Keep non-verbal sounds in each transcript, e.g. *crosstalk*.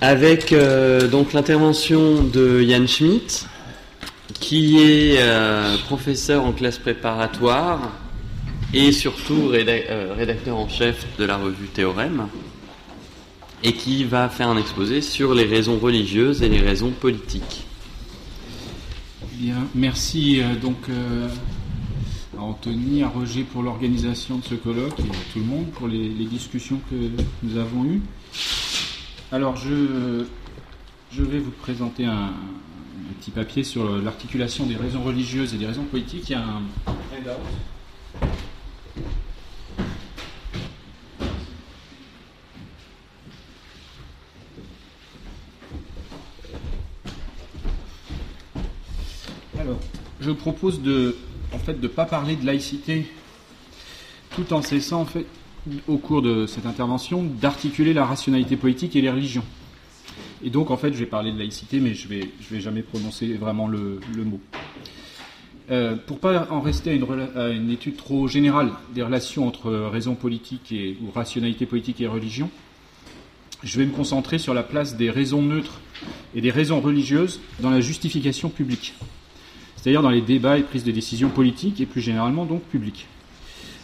avec euh, donc l'intervention de Yann Schmitt, qui est euh, professeur en classe préparatoire et surtout euh, rédacteur en chef de la revue Théorème, et qui va faire un exposé sur les raisons religieuses et les raisons politiques. Bien, merci donc à Anthony, à Roger pour l'organisation de ce colloque et à tout le monde pour les discussions que nous avons eues. Alors, je, je vais vous présenter un, petit papier sur l'articulation des raisons religieuses et des raisons politiques. Il y a un Alors, je propose de, en fait, de pas parler de laïcité, tout en cessant en fait au cours de cette intervention d'articuler la rationalité politique et les religions. Et donc, en fait, je vais parler de laïcité, mais je ne vais, jamais prononcer vraiment le, mot. Euh, pour pas en rester à une, étude trop générale des relations entre raison politique et, ou rationalité politique et religion, je vais me concentrer sur la place des raisons neutres et des raisons religieuses dans la justification publique, c'est-à-dire dans les débats et prises de décisions politiques et plus généralement donc publiques.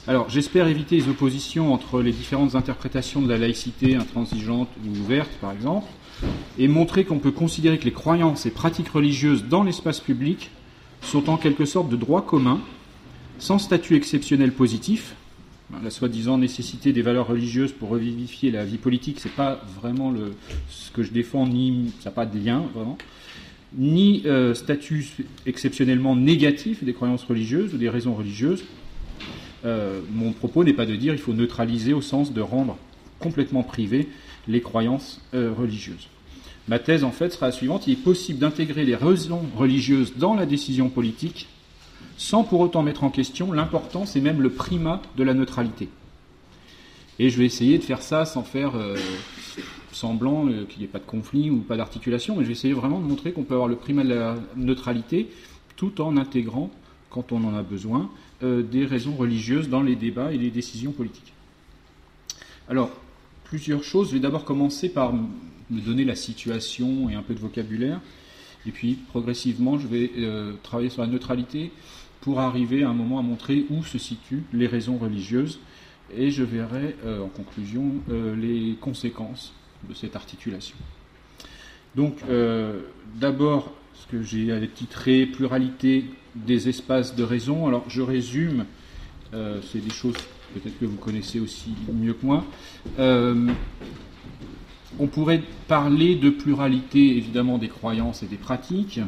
Alors, j'espère éviter les oppositions entre les différentes interprétations de la laïcité intransigeante ou ouverte, par exemple, et montrer qu'on peut considérer que les croyances et pratiques religieuses dans l'espace public sont en quelque sorte de droit commun, sans statut exceptionnel positif. La soi-disant nécessité des valeurs religieuses pour revivifier la vie politique, c'est pas vraiment le, ce que je défends, ni ça n'a pas de lien vraiment, ni euh, statut exceptionnellement négatif des croyances religieuses ou des raisons religieuses, euh, mon propos n'est pas de dire qu'il faut neutraliser au sens de rendre complètement privées les croyances euh, religieuses. Ma thèse, en fait, sera la suivante. Il est possible d'intégrer les raisons religieuses dans la décision politique sans pour autant mettre en question l'importance et même le primat de la neutralité. Et je vais essayer de faire ça sans faire euh, semblant qu'il n'y ait pas de conflit ou pas d'articulation, mais je vais essayer vraiment de montrer qu'on peut avoir le primat de la neutralité tout en intégrant, quand on en a besoin, des raisons religieuses dans les débats et les décisions politiques. Alors, plusieurs choses. Je vais d'abord commencer par me donner la situation et un peu de vocabulaire. Et puis, progressivement, je vais euh, travailler sur la neutralité pour arriver à un moment à montrer où se situent les raisons religieuses. Et je verrai, euh, en conclusion, les conséquences de cette articulation. Donc, d'abord, ce que j'ai titré pluralité des espaces de raison. Alors je résume, euh, c'est des choses peut-être que vous connaissez aussi mieux que moi. Euh, on pourrait parler de pluralité évidemment des croyances et des pratiques.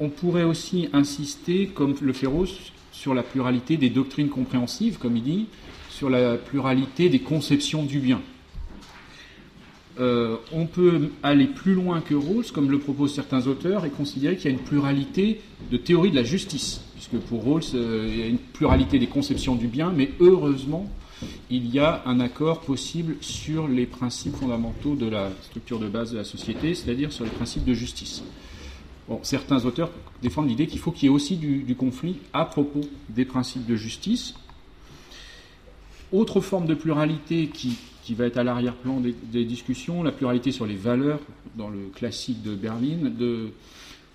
On pourrait aussi insister, comme le fait sur la pluralité des doctrines compréhensives, comme il dit, sur la pluralité des conceptions du bien. Euh, on peut aller plus loin que Rawls, comme le proposent certains auteurs, et considérer qu'il y a une pluralité de théories de la justice, puisque pour Rawls, euh, il y a une pluralité des conceptions du bien, mais heureusement, il y a un accord possible sur les principes fondamentaux de la structure de base de la société, c'est-à-dire sur les principes de justice. certains auteurs défendent l'idée qu'il faut qu'il y ait aussi du conflit à propos des principes de justice. Autre forme de pluralité qui qui va être à l'arrière-plan des, discussions, la pluralité sur les valeurs, dans le classique de Berlin,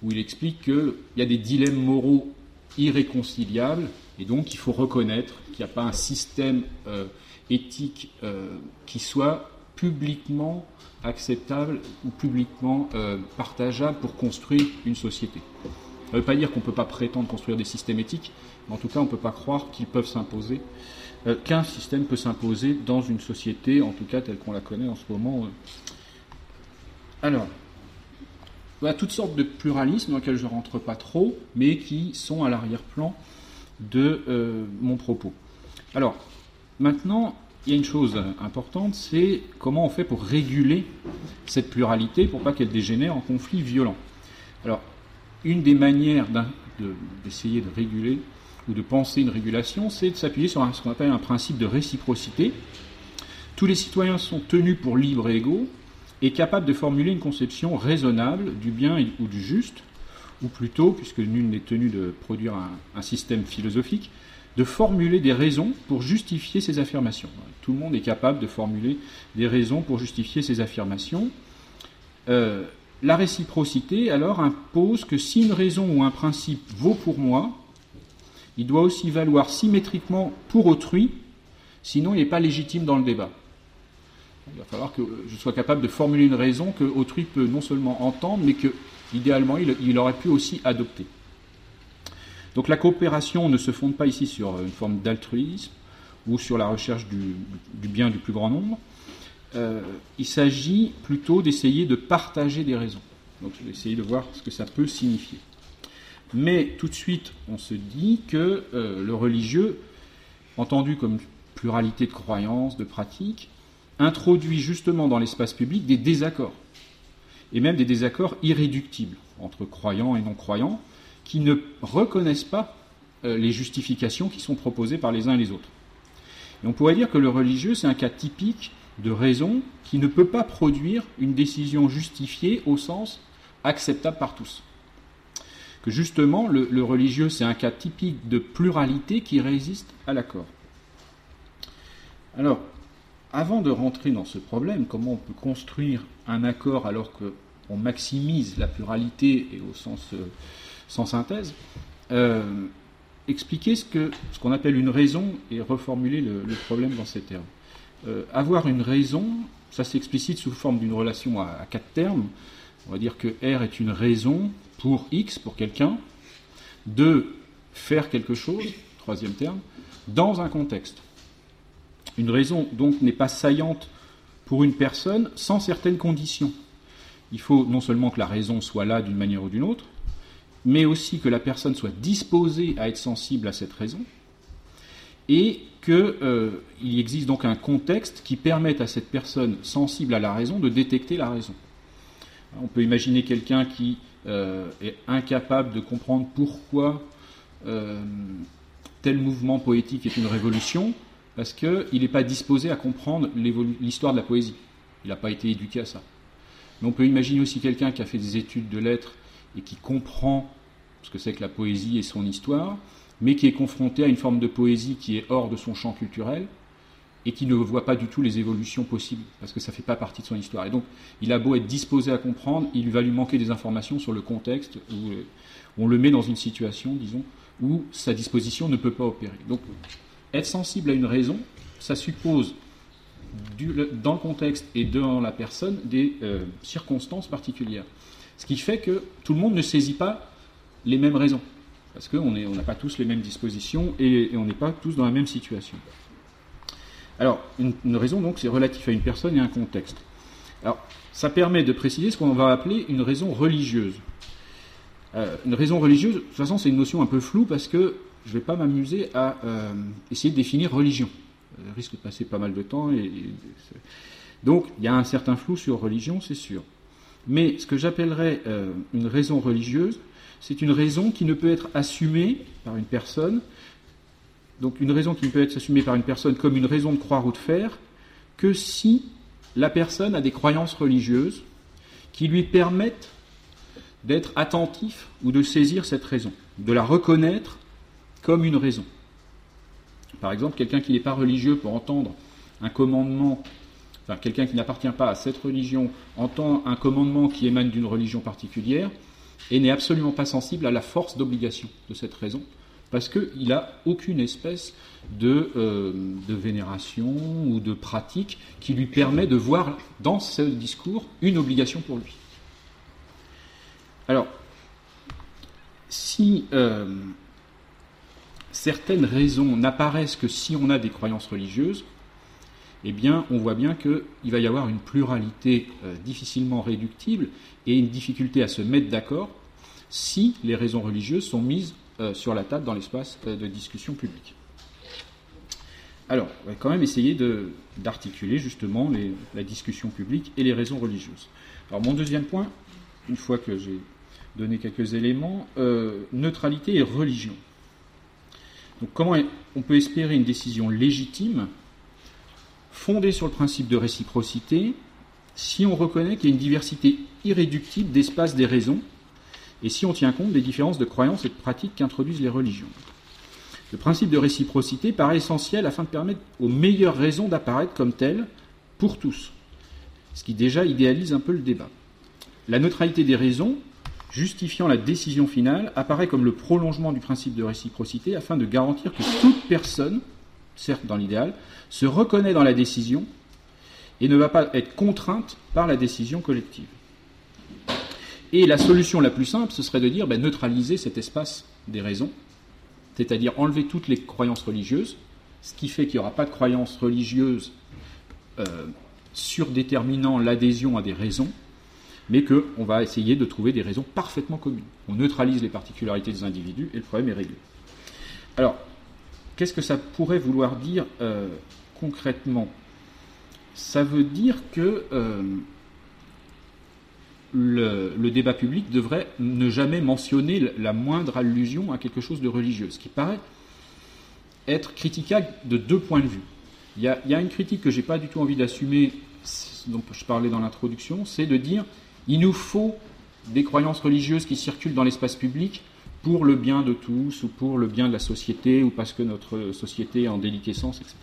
où il explique qu'il y a des dilemmes moraux irréconciliables, et donc il faut reconnaître qu'il n'y a pas un système euh, éthique euh, qui soit publiquement acceptable ou publiquement euh, partageable pour construire une société. Ça ne veut pas dire qu'on ne peut pas prétendre construire des systèmes éthiques, mais en tout cas on ne peut pas croire qu'ils peuvent s'imposer euh, qu'un système peut s'imposer dans une société, en tout cas telle qu'on la connaît en ce moment. Euh. Alors, il y a toutes sortes de pluralismes dans lesquels je ne rentre pas trop, mais qui sont à l'arrière-plan de euh, mon propos. Alors, maintenant, il y a une chose importante, c'est comment on fait pour réguler cette pluralité pour pas qu'elle dégénère en conflit violent. Alors, une des manières d'essayer de réguler ou de penser une régulation, c'est de s'appuyer sur ce qu'on appelle un principe de réciprocité. Tous les citoyens sont tenus pour libres et égaux et capables de formuler une conception raisonnable du bien ou du juste, ou plutôt, puisque nul n'est tenu de produire un, système philosophique, de formuler des raisons pour justifier ses affirmations. Tout le monde est capable de formuler des raisons pour justifier ses affirmations. Euh, la réciprocité, alors, impose que si une raison ou un principe vaut pour moi, il doit aussi valoir symétriquement pour autrui, sinon il n'est pas légitime dans le débat. Il va falloir que je sois capable de formuler une raison que autrui peut non seulement entendre, mais que, idéalement, il, aurait pu aussi adopter. Donc la coopération ne se fonde pas ici sur une forme d'altruisme ou sur la recherche du, bien du plus grand nombre. Euh, il s'agit plutôt d'essayer de partager des raisons. Donc je vais de voir ce que ça peut signifier. Mais tout de suite, on se dit que euh, le religieux, entendu comme pluralité de croyances, de pratiques, introduit justement dans l'espace public des désaccords, et même des désaccords irréductibles entre croyants et non-croyants, qui ne reconnaissent pas euh, les justifications qui sont proposées par les uns et les autres. Et on pourrait dire que le religieux, c'est un cas typique de raison qui ne peut pas produire une décision justifiée au sens acceptable par tous justement le, religieux, c'est un cas typique de pluralité qui résiste à l'accord. Alors, avant de rentrer dans ce problème, comment on peut construire un accord alors qu'on maximise la pluralité et au sens euh, sans synthèse, euh, expliquer ce qu'on ce qu'on appelle une raison et reformuler le, problème dans ces termes. Euh, avoir une raison, ça s'explicite sous forme d'une relation à, quatre termes. On va dire que R est une raison pour X, pour quelqu'un, de faire quelque chose, troisième terme, dans un contexte. Une raison donc n'est pas saillante pour une personne sans certaines conditions. Il faut non seulement que la raison soit là d'une manière ou d'une autre, mais aussi que la personne soit disposée à être sensible à cette raison, et qu'il euh, existe donc un contexte qui permette à cette personne sensible à la raison de détecter la raison. On peut imaginer quelqu'un qui est incapable de comprendre pourquoi euh, tel mouvement poétique est une révolution, parce qu'il n'est pas disposé à comprendre l'histoire de la poésie. Il n'a pas été éduqué à ça. Mais on peut imaginer aussi quelqu'un qui a fait des études de lettres et qui comprend ce que c'est que la poésie et son histoire, mais qui est confronté à une forme de poésie qui est hors de son champ culturel, et qui ne voit pas du tout les évolutions possibles, parce que ça ne fait pas partie de son histoire. Et donc, il a beau être disposé à comprendre, il va lui manquer des informations sur le contexte, où euh, on le met dans une situation, disons, où sa disposition ne peut pas opérer. Donc, être sensible à une raison, ça suppose, dans le contexte et dans la personne, des euh, circonstances particulières. Ce qui fait que tout le monde ne saisit pas les mêmes raisons, parce qu'on n'a pas tous les mêmes dispositions et on n'est pas tous dans la même situation. Alors, une, raison, donc, c'est relatif à une personne et un contexte. Alors, ça permet de préciser ce qu'on va appeler une raison religieuse. Euh, une raison religieuse, de toute façon, c'est une notion un peu floue parce que je ne vais pas m'amuser à euh, essayer de définir religion. Je risque de passer pas mal de temps. Donc, il y a un certain flou sur religion, c'est sûr. Mais ce que j'appellerais euh, une raison religieuse, c'est une raison qui ne peut être assumée par une personne donc une raison qui ne peut être assumée par une personne comme une raison de croire ou de faire, que si la personne a des croyances religieuses qui lui permettent d'être attentif ou de saisir cette raison, de la reconnaître comme une raison. Par exemple, quelqu'un qui n'est pas religieux pour entendre un commandement, enfin quelqu'un qui n'appartient pas à cette religion entend un commandement qui émane d'une religion particulière et n'est absolument pas sensible à la force d'obligation de cette raison, parce qu'il n'a aucune espèce euh, de, vénération ou de pratique qui lui permet de voir dans ce discours une obligation pour lui. Alors, si euh, certaines raisons n'apparaissent que si on a des croyances religieuses, eh bien, on voit bien qu'il va y avoir une pluralité euh, difficilement réductible et une difficulté à se mettre d'accord si les raisons religieuses sont mises sur la table dans l'espace euh, de discussion publique. Alors, on va quand même essayer d'articuler justement la discussion publique et les raisons religieuses. Alors, mon deuxième point, une fois que j'ai donné quelques éléments, euh, neutralité et religion. Donc, comment on peut espérer une décision légitime fondée sur le principe de réciprocité si on reconnaît qu'il y a une diversité irréductible d'espace des raisons et si on tient compte des différences de croyances et de pratiques qu'introduisent les religions. Le principe de réciprocité paraît essentiel afin de permettre aux meilleures raisons d'apparaître comme telles pour tous, ce qui déjà idéalise un peu le débat. La neutralité des raisons, justifiant la décision finale, apparaît comme le prolongement du principe de réciprocité afin de garantir que toute personne, certes dans l'idéal, se reconnaît dans la décision et ne va pas être contrainte par la décision collective. Et la solution la plus simple, ce serait de dire ben, neutraliser cet espace des raisons c'est-à-dire enlever toutes les croyances religieuses, ce qui fait qu'il n'y aura pas de croyances religieuses euh, surdéterminant l'adhésion à des raisons, mais qu'on va essayer de trouver des raisons parfaitement communes. On neutralise les particularités des individus et le problème est réglé. Alors, qu'est-ce que ça pourrait vouloir dire euh, concrètement? Ça veut dire que euh, le, débat public devrait ne jamais mentionner la moindre allusion à quelque chose de religieux, ce qui paraît être critiquable de deux points de vue. Il y a, une critique que je n'ai pas du tout envie d'assumer, dont je parlais dans l'introduction, c'est de dire il nous faut des croyances religieuses qui circulent dans l'espace public pour le bien de tous ou pour le bien de la société ou parce que notre société est en déliquescence, etc.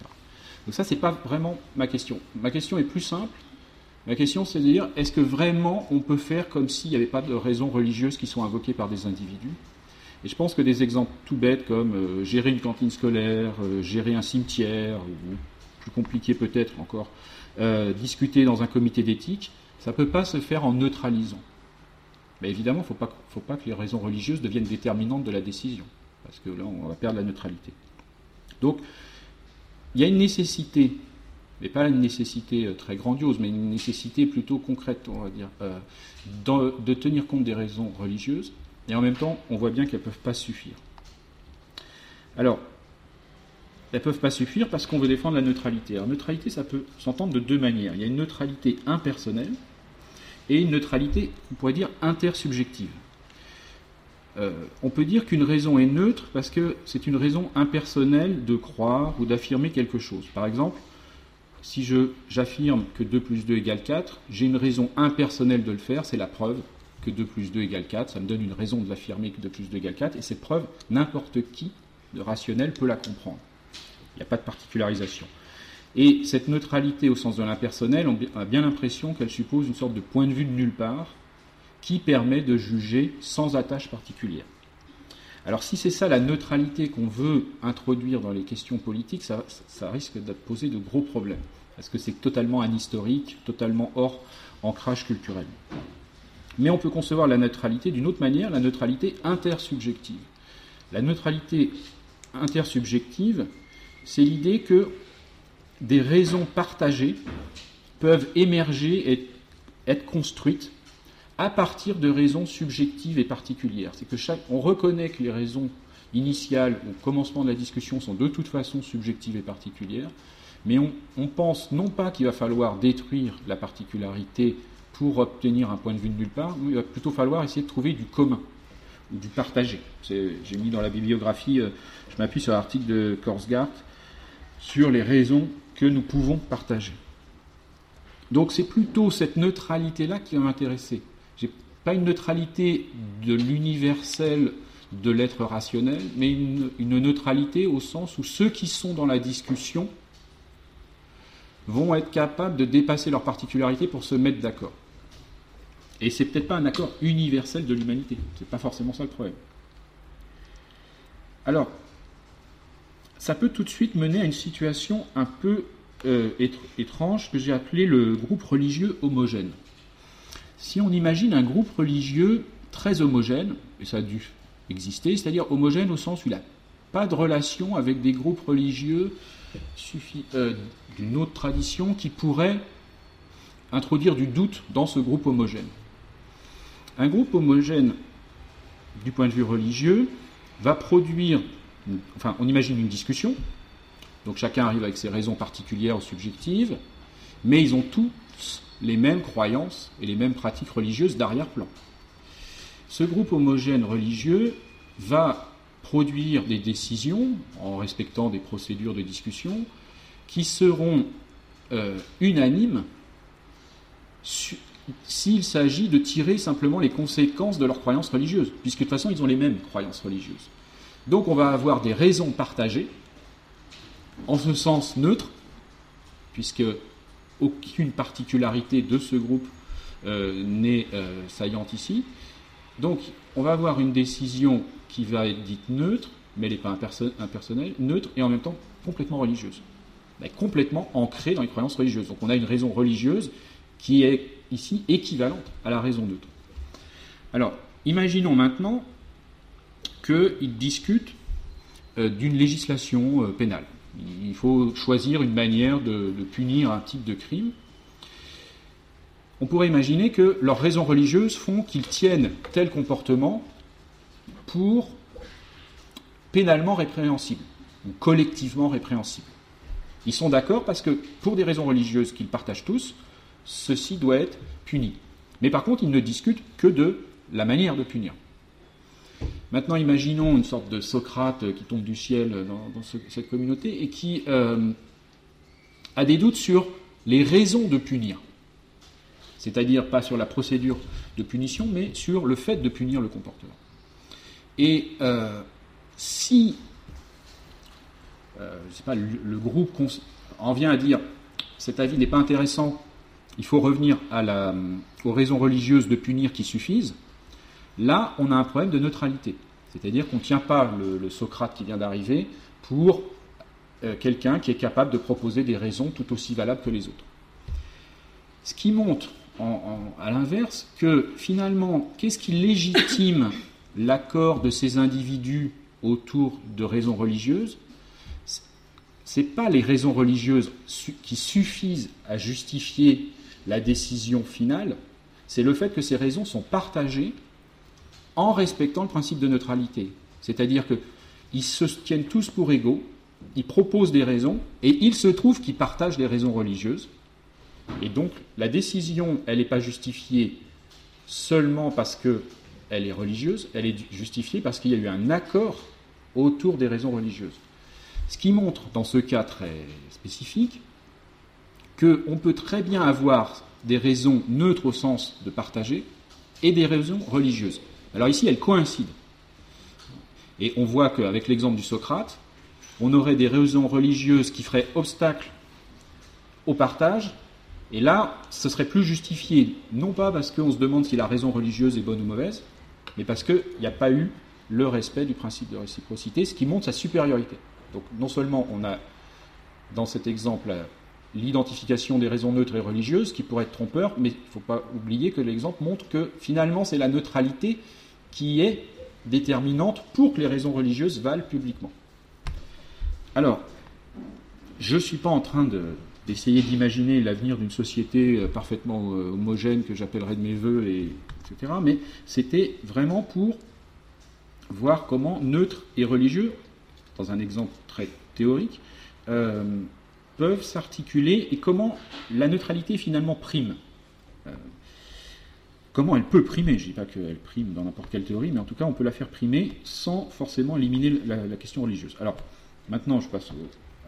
Donc ça, n'est pas vraiment ma question. Ma question est plus simple Ma question, c'est de dire, est-ce que vraiment on peut faire comme s'il n'y avait pas de raisons religieuses qui sont invoquées par des individus? Et je pense que des exemples tout bêtes comme euh, gérer une cantine scolaire, euh, gérer un cimetière, ou plus compliqué peut-être encore, euh, discuter dans un comité d'éthique, ça ne peut pas se faire en neutralisant. Mais évidemment, il ne faut pas que les raisons religieuses deviennent déterminantes de la décision, parce que là, on va perdre la neutralité. Donc, il y a une nécessité mais pas une nécessité euh, très grandiose, mais une nécessité plutôt concrète, on va dire, euh, de tenir compte des raisons religieuses, et en même temps, on voit bien qu'elles ne peuvent pas suffire. Alors, elles ne peuvent pas suffire parce qu'on veut défendre la neutralité. Alors, neutralité, ça peut s'entendre de deux manières. Il y a une neutralité impersonnelle et une neutralité, on pourrait dire, intersubjective. Euh, on peut dire qu'une raison est neutre parce que c'est une raison impersonnelle de croire ou d'affirmer quelque chose. Par exemple, si j'affirme que 2 plus 2 égale 4, j'ai une raison impersonnelle de le faire, c'est la preuve que 2 plus 2 égale 4, ça me donne une raison de l'affirmer que 2 plus 2 égale 4, et cette preuve, n'importe qui de rationnel peut la comprendre. Il n'y a pas de particularisation. Et cette neutralité au sens de l'impersonnel, on a bien l'impression qu'elle suppose une sorte de point de vue de nulle part qui permet de juger sans attache particulière. Alors si c'est ça la neutralité qu'on veut introduire dans les questions politiques, ça, risque de poser de gros problèmes, parce que c'est totalement anhistorique, totalement hors ancrage culturel. Mais on peut concevoir la neutralité d'une autre manière, la neutralité intersubjective. La neutralité intersubjective, c'est l'idée que des raisons partagées peuvent émerger et être construites à partir de raisons subjectives et particulières. C'est que chaque, on reconnaît que les raisons initiales au commencement de la discussion sont de toute façon subjectives et particulières, mais on, pense non pas qu'il va falloir détruire la particularité pour obtenir un point de vue de nulle part, mais il va plutôt falloir essayer de trouver du commun ou du partagé. J'ai mis dans la bibliographie, euh, je m'appuie sur l'article de Korsgaard sur les raisons que nous pouvons partager. Donc c'est plutôt cette neutralité-là qui va m'intéresser pas une neutralité de l'universel de l'être rationnel, mais une, neutralité au sens où ceux qui sont dans la discussion vont être capables de dépasser leurs particularités pour se mettre d'accord. Et c'est peut-être pas un accord universel de l'humanité. C'est pas forcément ça le problème. Alors, ça peut tout de suite mener à une situation un peu euh, étrange que j'ai appelée le groupe religieux homogène. Si on imagine un groupe religieux très homogène, et ça a dû exister, c'est-à-dire homogène au sens où il n'a pas de relation avec des groupes religieux euh, d'une autre tradition qui pourraient introduire du doute dans ce groupe homogène. Un groupe homogène, du point de vue religieux, va produire, enfin on imagine une discussion, donc chacun arrive avec ses raisons particulières ou subjectives, mais ils ont tous les mêmes croyances et les mêmes pratiques religieuses d'arrière-plan. Ce groupe homogène religieux va produire des décisions en respectant des procédures de discussion qui seront euh, unanimes s'il s'agit de tirer simplement les conséquences de leurs croyances religieuses, puisque de toute façon ils ont les mêmes croyances religieuses. Donc on va avoir des raisons partagées, en ce sens neutre, puisque aucune particularité de ce groupe euh, n'est euh, saillante ici. Donc on va avoir une décision qui va être dite neutre, mais elle n'est pas impersonnelle, neutre et en même temps complètement religieuse. Elle est complètement ancrée dans les croyances religieuses. Donc on a une raison religieuse qui est ici équivalente à la raison neutre. Alors, imaginons maintenant qu'ils discutent euh, d'une législation pénale. Il faut choisir une manière de, punir un type de crime. On pourrait imaginer que leurs raisons religieuses font qu'ils tiennent tel comportement pour pénalement répréhensible, ou collectivement répréhensible. Ils sont d'accord parce que, pour des raisons religieuses qu'ils partagent tous, ceci doit être puni. Mais par contre, ils ne discutent que de la manière de punir. Maintenant, imaginons une sorte de Socrate qui tombe du ciel dans, cette communauté et qui euh, a des doutes sur les raisons de punir. C'est-à-dire pas sur la procédure de punition, mais sur le fait de punir le comporteur. Et euh, si euh, sais pas, le, groupe en vient à dire cet avis n'est pas intéressant, il faut revenir aux raisons religieuses de punir qui suffisent, Là, on a un problème de neutralité. C'est-à-dire qu'on ne tient pas le, Socrate qui vient d'arriver pour euh, quelqu'un qui est capable de proposer des raisons tout aussi valables que les autres. Ce qui montre, à l'inverse, que finalement, qu'est-ce qui légitime *coughs* l'accord de ces individus autour de raisons religieuses Ce n'est pas les raisons religieuses qui suffisent à justifier la décision finale, c'est le fait que ces raisons sont partagées en respectant le principe de neutralité. C'est-à-dire qu'ils se tiennent tous pour égaux, ils proposent des raisons, et il se trouve qu'ils partagent des raisons religieuses. Et donc la décision, elle n'est pas justifiée seulement parce qu'elle est religieuse, elle est justifiée parce qu'il y a eu un accord autour des raisons religieuses. Ce qui montre, dans ce cas très spécifique, qu'on peut très bien avoir des raisons neutres au sens de partager et des raisons religieuses. Alors ici, elles coïncident. Et on voit qu'avec l'exemple du Socrate, on aurait des raisons religieuses qui feraient obstacle au partage, et là, ce serait plus justifié, non pas parce qu'on se demande si la raison religieuse est bonne ou mauvaise, mais parce qu'il n'y a pas eu le respect du principe de réciprocité, ce qui montre sa supériorité. Donc non seulement on a dans cet exemple l'identification des raisons neutres et religieuses, qui pourrait être trompeur, mais il ne faut pas oublier que l'exemple montre que finalement c'est la neutralité qui est déterminante pour que les raisons religieuses valent publiquement. Alors, je ne suis pas en train d'essayer d'imaginer l'avenir d'une société euh, parfaitement euh, homogène que j'appellerais de mes voeux, et, etc. Mais c'était vraiment pour voir comment neutre et religieux, dans un exemple très théorique, euh, peuvent s'articuler et comment la neutralité finalement prime comment elle peut primer. Je ne dis pas qu'elle prime dans n'importe quelle théorie, mais en tout cas, on peut la faire primer sans forcément éliminer la, question religieuse. Alors, maintenant, je passe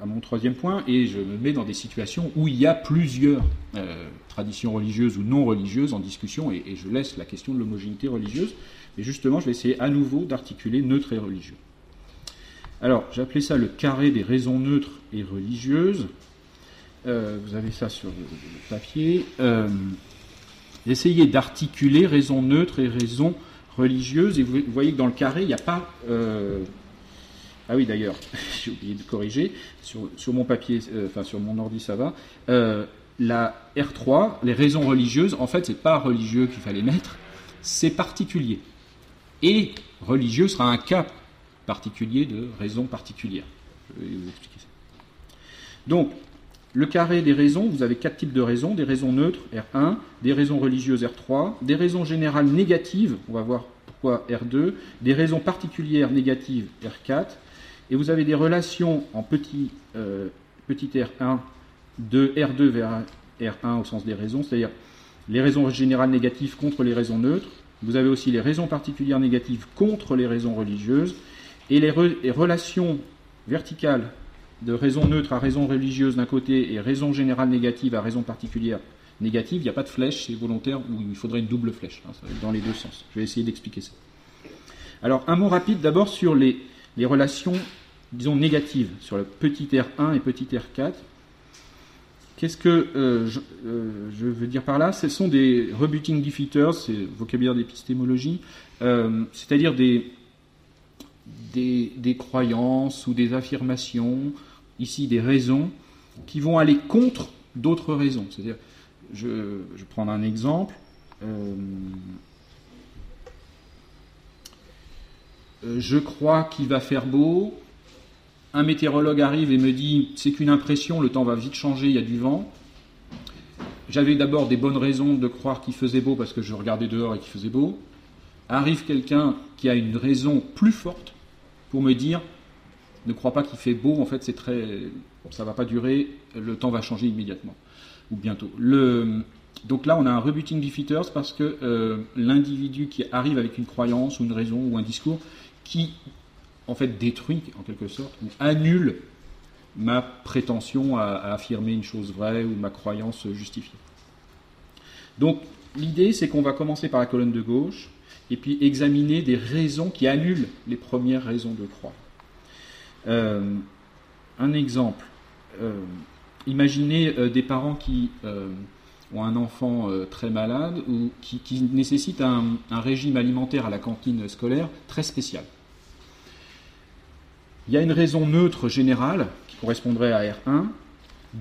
à mon troisième point, et je me mets dans des situations où il y a plusieurs euh, traditions religieuses ou non religieuses en discussion, et, je laisse la question de l'homogénéité religieuse, mais justement, je vais essayer à nouveau d'articuler neutre et religieux. Alors, j'ai appelé ça le carré des raisons neutres et religieuses. Euh, vous avez ça sur le, papier. Euh, Essayez d'articuler raison neutre et raison religieuse. Et vous voyez que dans le carré, il n'y a pas. Euh, ah oui, d'ailleurs, *laughs* j'ai oublié de corriger. Sur, mon papier, euh, enfin sur mon ordi, ça va. Euh, la R3, les raisons religieuses, en fait, c'est pas religieux qu'il fallait mettre, c'est particulier. Et religieux sera un cas particulier de raison particulière. Je vais vous expliquer ça. Donc, le carré des raisons, vous avez quatre types de raisons, des raisons neutres, R1, des raisons religieuses, R3, des raisons générales négatives, on va voir pourquoi R2, des raisons particulières négatives, R4, et vous avez des relations en petit, euh, petit r1 de R2 vers R1 au sens des raisons, c'est-à-dire les raisons générales négatives contre les raisons neutres, vous avez aussi les raisons particulières négatives contre les raisons religieuses, et les relations verticales de raison neutre à raison religieuse d'un côté et raison générale négative à raison particulière négative, il n'y a pas de flèche, c'est volontaire, ou il faudrait une double flèche, hein, dans les deux sens. Je vais essayer d'expliquer ça. Alors, un mot rapide d'abord sur les relations, disons, négatives sur le petit R1 et petit R4. Qu'est-ce que euh, euh, je, veux dire par là? Ce sont des rebuting defeaters, c'est vocabulaire d'épistémologie, euh, c'est-à-dire des, des, croyances ou des affirmations, ici des raisons, qui vont aller contre d'autres raisons. C'est-à-dire, je, vais prendre un exemple. je crois qu'il va faire beau, un météorologue arrive et me dit c'est qu'une impression, le temps va vite changer, il y a du vent. J'avais d'abord des bonnes raisons de croire qu'il faisait beau parce que je regardais dehors et qu'il faisait beau. Arrive quelqu'un qui a une raison plus forte pour me dire ne crois pas qu'il fait beau, en fait c'est très ça va pas durer, le temps va changer immédiatement ou bientôt. donc là on a un rebuting defeaters parce que euh, l'individu qui arrive avec une croyance ou une raison ou un discours qui en fait détruit en quelque sorte ou annule ma prétention à, affirmer une chose vraie ou ma croyance justifiée. Donc l'idée c'est qu'on va commencer par la colonne de gauche et puis examiner des raisons qui annulent les premières raisons de croire. Euh, un exemple, euh, imaginez euh, des parents qui ont un enfant très malade ou qui, qui nécessitent un, régime alimentaire à la cantine scolaire très spécial. Il y a une raison neutre générale, qui correspondrait à R1,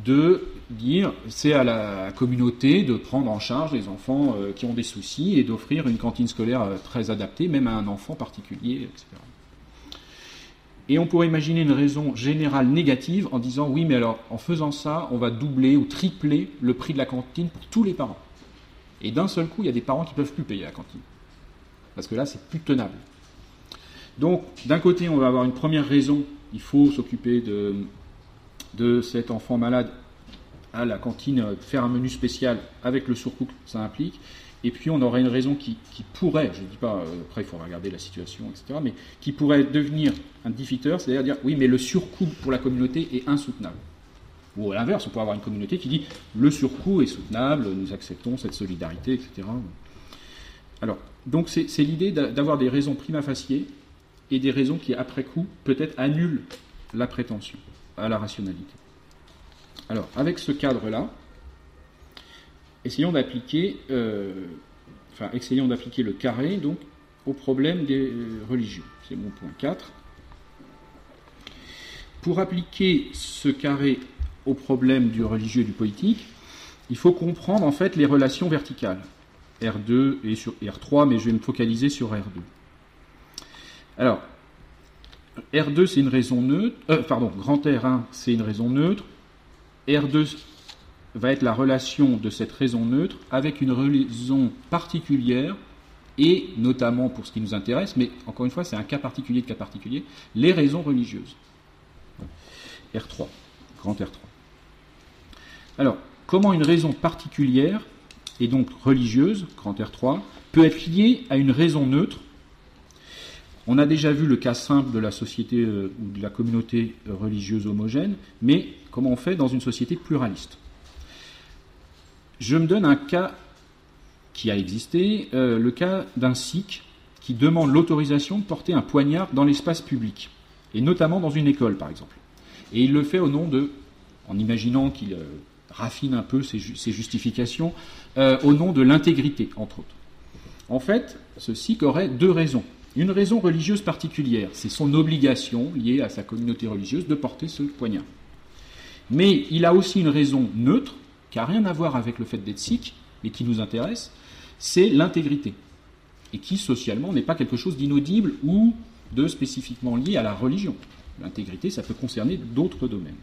de dire c'est à la communauté de prendre en charge les enfants qui ont des soucis et d'offrir une cantine scolaire très adaptée, même à un enfant particulier, etc. Et on pourrait imaginer une raison générale négative en disant oui, mais alors en faisant ça, on va doubler ou tripler le prix de la cantine pour tous les parents. Et d'un seul coup, il y a des parents qui ne peuvent plus payer la cantine. Parce que là, c'est plus tenable. Donc, d'un côté, on va avoir une première raison, il faut s'occuper de, de cet enfant malade à la cantine, faire un menu spécial avec le surcoût que ça implique. Et puis on aurait une raison qui, pourrait, je ne dis pas, euh, après il faudra regarder la situation, etc., mais qui pourrait devenir un defeater, c'est-à-dire dire oui, mais le surcoût pour la communauté est insoutenable. Ou à l'inverse, on pourrait avoir une communauté qui dit le surcoût est soutenable, nous acceptons cette solidarité, etc. Alors, donc c'est l'idée d'avoir des raisons prima facie et des raisons qui, après coup, peut-être annulent la prétention à la rationalité. Alors, avec ce cadre-là, essayons d'appliquer, euh, enfin, essayons d'appliquer le carré donc au problème des euh, religieux. C'est mon point 4. Pour appliquer ce carré au problème du religieux et du politique, il faut comprendre en fait les relations verticales. R2 et sur R3, mais je vais me focaliser sur R2. Alors, R2 c'est une raison neutre, euh, pardon, grand R1 c'est une raison neutre, R2 va être la relation de cette raison neutre avec une raison particulière et notamment pour ce qui nous intéresse, mais encore une fois c'est un cas particulier de cas particulier, les raisons religieuses. R3, grand R3. Alors, comment une raison particulière et donc religieuse, grand R3, peut être liée à une raison neutre? On a déjà vu le cas simple de la société euh, ou de la communauté religieuse homogène, mais comment on fait dans une société pluraliste? Je me donne un cas qui a existé, euh, le cas d'un sikh qui demande l'autorisation de porter un poignard dans l'espace public, et notamment dans une école par exemple. Et il le fait au nom de, en imaginant qu'il raffine un peu ses, justifications, au nom de l'intégrité, entre autres. En fait, ce sikh aurait deux raisons une raison religieuse particulière, c'est son obligation liée à sa communauté religieuse de porter ce poignard. Mais il a aussi une raison neutre, qui n'a rien à voir avec le fait d'être sikh, mais qui nous intéresse, c'est l'intégrité. Et qui, socialement, n'est pas quelque chose d'inaudible ou de spécifiquement lié à la religion. L'intégrité, ça peut concerner d'autres domaines.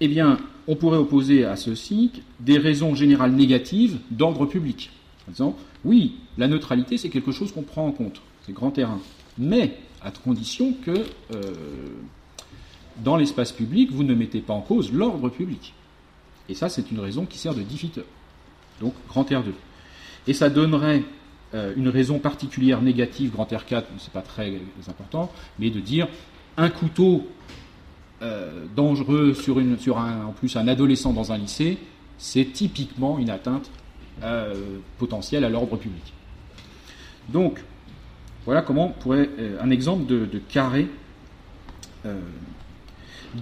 Eh bien, on pourrait opposer à ceci des raisons générales négatives d'ordre public. Par exemple, oui, la neutralité, c'est quelque chose qu'on prend en compte, c'est grand terrain. Mais à condition que euh, dans l'espace public, vous ne mettez pas en cause l'ordre public. Et ça, c'est une raison qui sert de defeater. Donc, grand R2. Et ça donnerait euh, une raison particulière négative, grand R4, c'est pas très important, mais de dire un couteau euh, dangereux sur, un, adolescent dans un lycée, c'est typiquement une atteinte euh, potentiel à l'ordre public. Donc, Voilà comment pourrait un exemple de, carré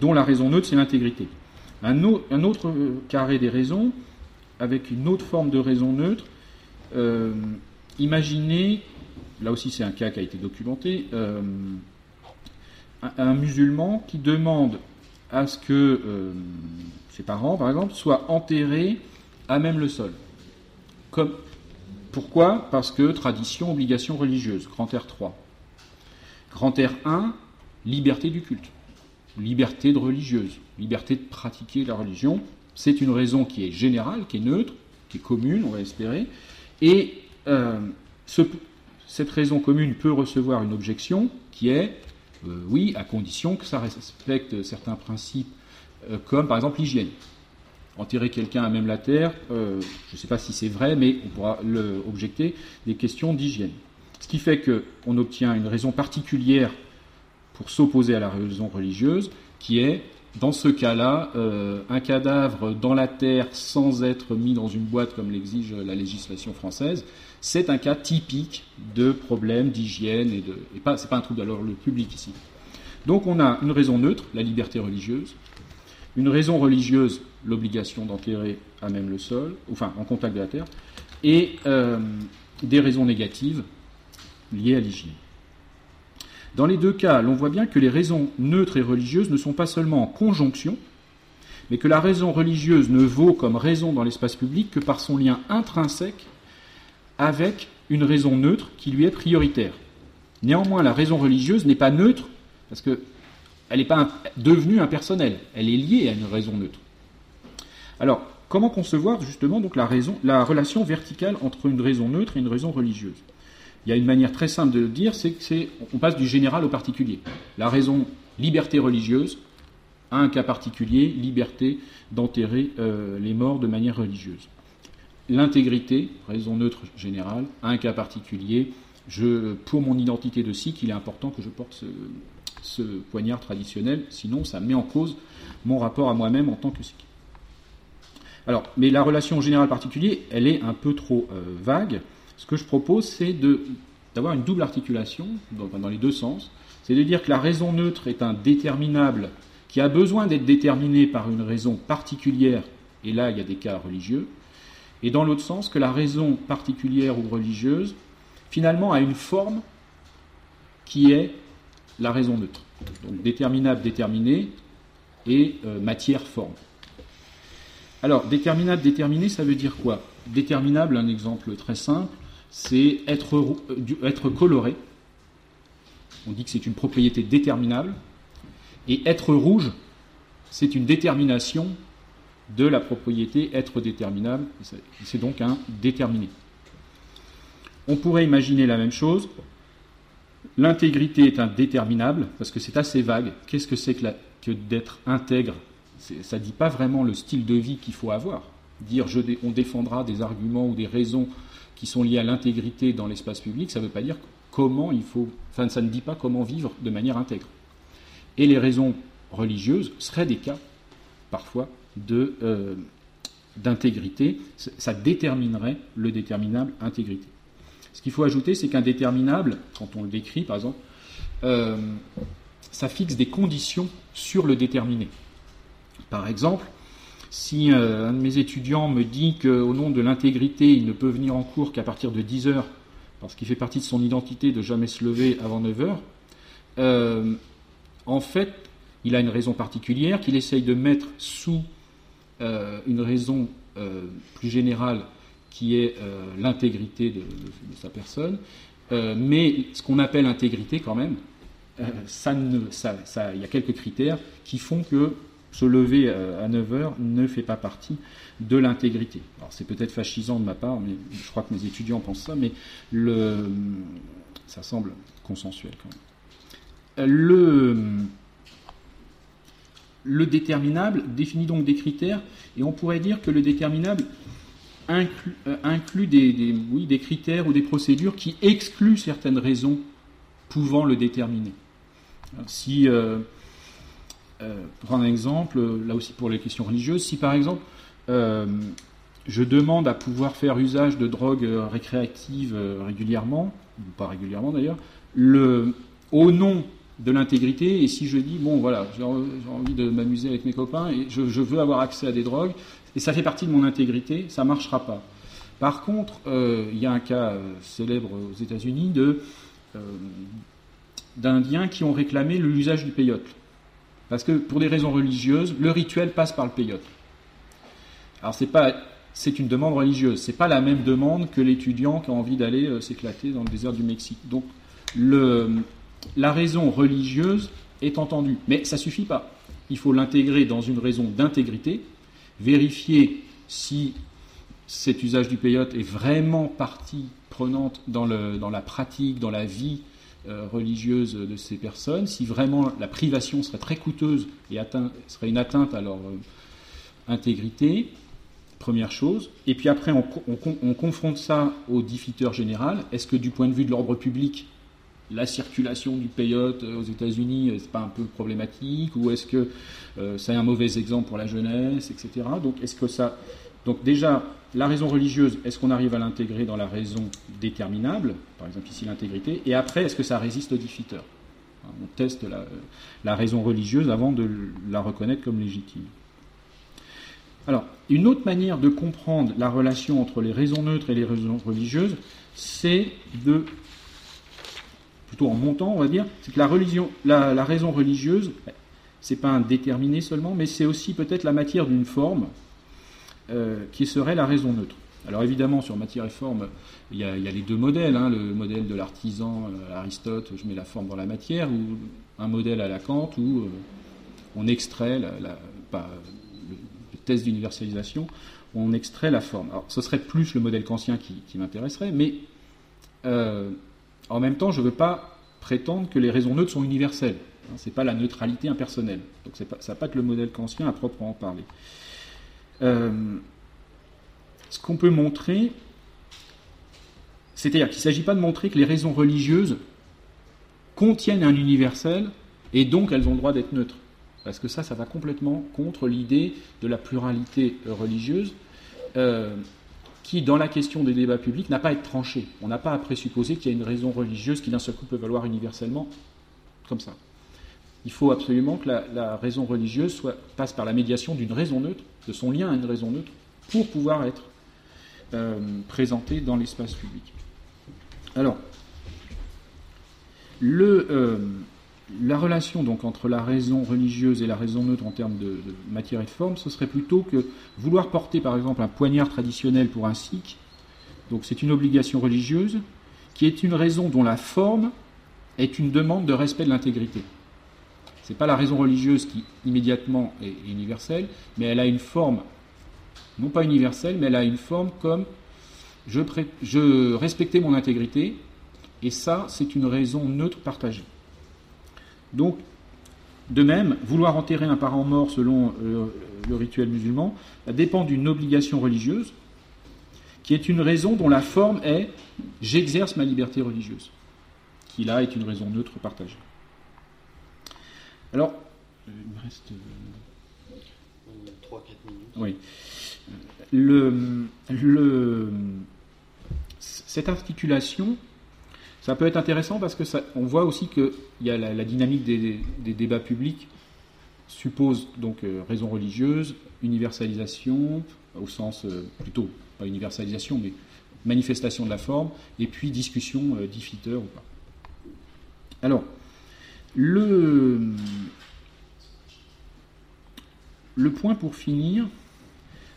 dont la raison neutre, c'est l'intégrité. Un, autre carré des raisons, avec une autre forme de raison neutre, imaginez, là aussi c'est un cas qui a été documenté, un, musulman qui demande à ce que euh, ses parents, par exemple, soient enterrés à même le sol. Pourquoi? Parce que tradition, obligation religieuse, grand R 3. Grand R 1, liberté du culte, liberté de religieuse, liberté de pratiquer la religion. C'est une raison qui est générale, qui est neutre, qui est commune, on va espérer. Et euh, cette raison commune peut recevoir une objection qui est euh, oui, à condition que ça respecte certains principes, euh, comme par exemple l'hygiène. Enterrer quelqu'un à même la terre, je ne sais pas si c'est vrai, mais on pourra le objecter des questions d'hygiène. Ce qui fait qu'on obtient une raison particulière pour s'opposer à la raison religieuse, qui est, dans ce cas-là, un cadavre dans la terre sans être mis dans une boîte comme l'exige la législation française, c'est un cas typique de problème d'hygiène et de. Et pas, c'est pas un trouble alors le public ici. Donc on a une raison neutre, la liberté religieuse, une raison religieuse, l'obligation d'enterrer à même le sol, enfin en contact de la terre, et euh, des raisons négatives liées à l'hygiène. Dans les deux cas, l'on voit bien que les raisons neutres et religieuses ne sont pas seulement en conjonction, mais que la raison religieuse ne vaut comme raison dans l'espace public que par son lien intrinsèque avec une raison neutre qui lui est prioritaire. Néanmoins, la raison religieuse n'est pas neutre parce qu'elle n'est pas devenue impersonnelle, elle est liée à une raison neutre. Alors, comment concevoir justement la relation verticale entre une raison neutre et une raison religieuse? Il y a une manière très simple de le dire, c'est que on passe du général au particulier. La raison liberté religieuse a un cas particulier, liberté d'enterrer euh, les morts de manière religieuse l'intégrité, raison neutre générale, un cas particulier. Je, pour mon identité de sikh, il est important que je porte ce, poignard traditionnel, sinon ça met en cause mon rapport à moi-même en tant que sikh. Alors, mais la relation générale particulier, elle est un peu trop euh, vague. Ce que je propose, c'est d'avoir une double articulation dans, les deux sens. C'est de dire que la raison neutre est un déterminable qui a besoin d'être déterminé par une raison particulière, et là il y a des cas religieux, et dans l'autre sens que la raison particulière ou religieuse, finalement, a une forme qui est la raison neutre. Donc déterminable, déterminé, et euh, matière-forme. Alors, déterminable, déterminé, ça veut dire quoi? Déterminable, un exemple très simple, c'est être, euh, être coloré. On dit que c'est une propriété déterminable. Et être rouge, c'est une détermination de la propriété être déterminable. C'est donc un déterminé. On pourrait imaginer la même chose. L'intégrité est un déterminable, parce que c'est assez vague. Qu'est-ce que c'est que, d'être intègre? Ça ne dit pas vraiment le style de vie qu'il faut avoir. Dire on défendra des arguments ou des raisons qui sont liées à l'intégrité dans l'espace public, ça ne veut pas dire comment il faut. Enfin, ça ne dit pas comment vivre de manière intègre. Et les raisons religieuses seraient des cas, parfois, euh, d'intégrité, ça déterminerait le déterminable intégrité. Ce qu'il faut ajouter, c'est qu'un déterminable, quand on le décrit par exemple, euh, ça fixe des conditions sur le déterminé. Par exemple, si euh, un de mes étudiants me dit qu'au nom de l'intégrité, il ne peut venir en cours qu'à partir de 10 heures, parce qu'il fait partie de son identité de jamais se lever avant 9 heures, en fait, il a une raison particulière qu'il essaye de mettre sous euh, une raison euh, plus générale qui est euh, l'intégrité de, sa personne, mais ce qu'on appelle intégrité quand même, il y a quelques critères qui font que se lever à 9 heures ne fait pas partie de l'intégrité. Alors c'est peut-être fascisant de ma part, mais je crois que mes étudiants pensent ça, mais ça semble consensuel quand même. Le, le déterminable définit donc des critères, et on pourrait dire que le déterminable inclut, euh, des critères ou des procédures qui excluent certaines raisons pouvant le déterminer. si, euh, euh, prendre un exemple, là aussi pour les questions religieuses, si par exemple je demande à pouvoir faire usage de drogues récréatives régulièrement, pas régulièrement d'ailleurs, le, au nom de l'intégrité, et si je dis, bon voilà, j'ai envie de m'amuser avec mes copains, et je, veux avoir accès à des drogues, et ça fait partie de mon intégrité, ça ne marchera pas. Par contre, euh, il y a un cas euh, célèbre aux États-Unis euh, d'Indiens qui ont réclamé l'usage du peyote. Parce que pour des raisons religieuses, le rituel passe par le peyote. Alors c'est pas c'est une demande religieuse, c'est pas la même demande que l'étudiant qui a envie d'aller s'éclater dans le désert du Mexique. Donc le, la raison religieuse est entendue, mais ça suffit pas. Il faut l'intégrer dans une raison d'intégrité, vérifier si cet usage du peyote est vraiment partie prenante dans, la pratique, dans la vie euh, religieuse de ces personnes, si vraiment la privation serait très coûteuse et serait une atteinte à leur euh, intégrité, première chose. Et puis après, on, on confronte ça au diffiteur général. Est-ce que du point de vue de l'ordre public, la circulation du peyote aux États-Unis, euh, c'est pas un peu problématique? Ou est-ce que euh, c'est un mauvais exemple pour la jeunesse, etc. Donc, est-ce que ça. Donc, déjà, la raison religieuse, est-ce qu'on arrive à l'intégrer dans la raison déterminable Par exemple, ici, l'intégrité. Et après, est-ce que ça résiste au diffiteur hein, On teste la, raison religieuse avant de la reconnaître comme légitime. Alors, une autre manière de comprendre la relation entre les raisons neutres et les raisons religieuses, c'est de plutôt en montant, on va dire, c'est que la, religion, la, raison religieuse, c'est pas un déterminé seulement, mais c'est aussi peut-être la matière d'une forme euh, qui serait la raison neutre. Alors évidemment, sur matière et forme, il y a, les deux modèles, hein, le modèle de l'artisan euh, Aristote, je mets la forme dans la matière, ou un modèle à la Kant où euh, on extrait la, le, test d'universalisation, on extrait la forme. Alors ce serait plus le modèle kantien qui, m'intéresserait, mais en même temps, je ne veux pas prétendre que les raisons neutres sont universelles. Hein, ce n'est pas la neutralité impersonnelle. Donc pas, ça n'a pas que le modèle kantien à proprement parler. Euh, ce qu'on peut montrer, c'est-à-dire qu'il ne s'agit pas de montrer que les raisons religieuses contiennent un universel et donc elles ont le droit d'être neutres. Parce que ça, ça va complètement contre l'idée de la pluralité religieuse. Euh, qui, dans la question des débats publics, n'a pas à être tranché. On n'a pas à présupposer qu'il y a une raison religieuse qui d'un seul coup peut valoir universellement comme ça. Il faut absolument que la, raison religieuse passe par la médiation d'une raison neutre, de son lien à une raison neutre, pour pouvoir être euh, présentée dans l'espace public. Alors, euh, la relation donc entre la raison religieuse et la raison neutre en termes de, matière et de forme, ce serait plutôt que vouloir porter par exemple un poignard traditionnel pour un sikh, donc c'est une obligation religieuse, qui est une raison dont la forme est une demande de respect de l'intégrité. Ce n'est pas la raison religieuse qui immédiatement est universelle, mais elle a une forme, non pas universelle, mais elle a une forme comme je, respectais mon intégrité, et ça c'est une raison neutre partagée. Donc, de même, vouloir enterrer un parent mort selon euh, le rituel musulman dépend d'une obligation religieuse, qui est une raison dont la forme est j'exerce ma liberté religieuse, qui là est une raison neutre partagée. Alors, il me reste. 3-4 minutes. Oui. Le, le, cette articulation ça peut être intéressant parce que on voit aussi qu'il y a la, dynamique des, débats publics suppose donc euh, raison religieuse, universalisation, au sens euh, plutôt, pas universalisation, mais manifestation de la forme, et puis discussion euh, ou pas. Alors, le, point pour finir,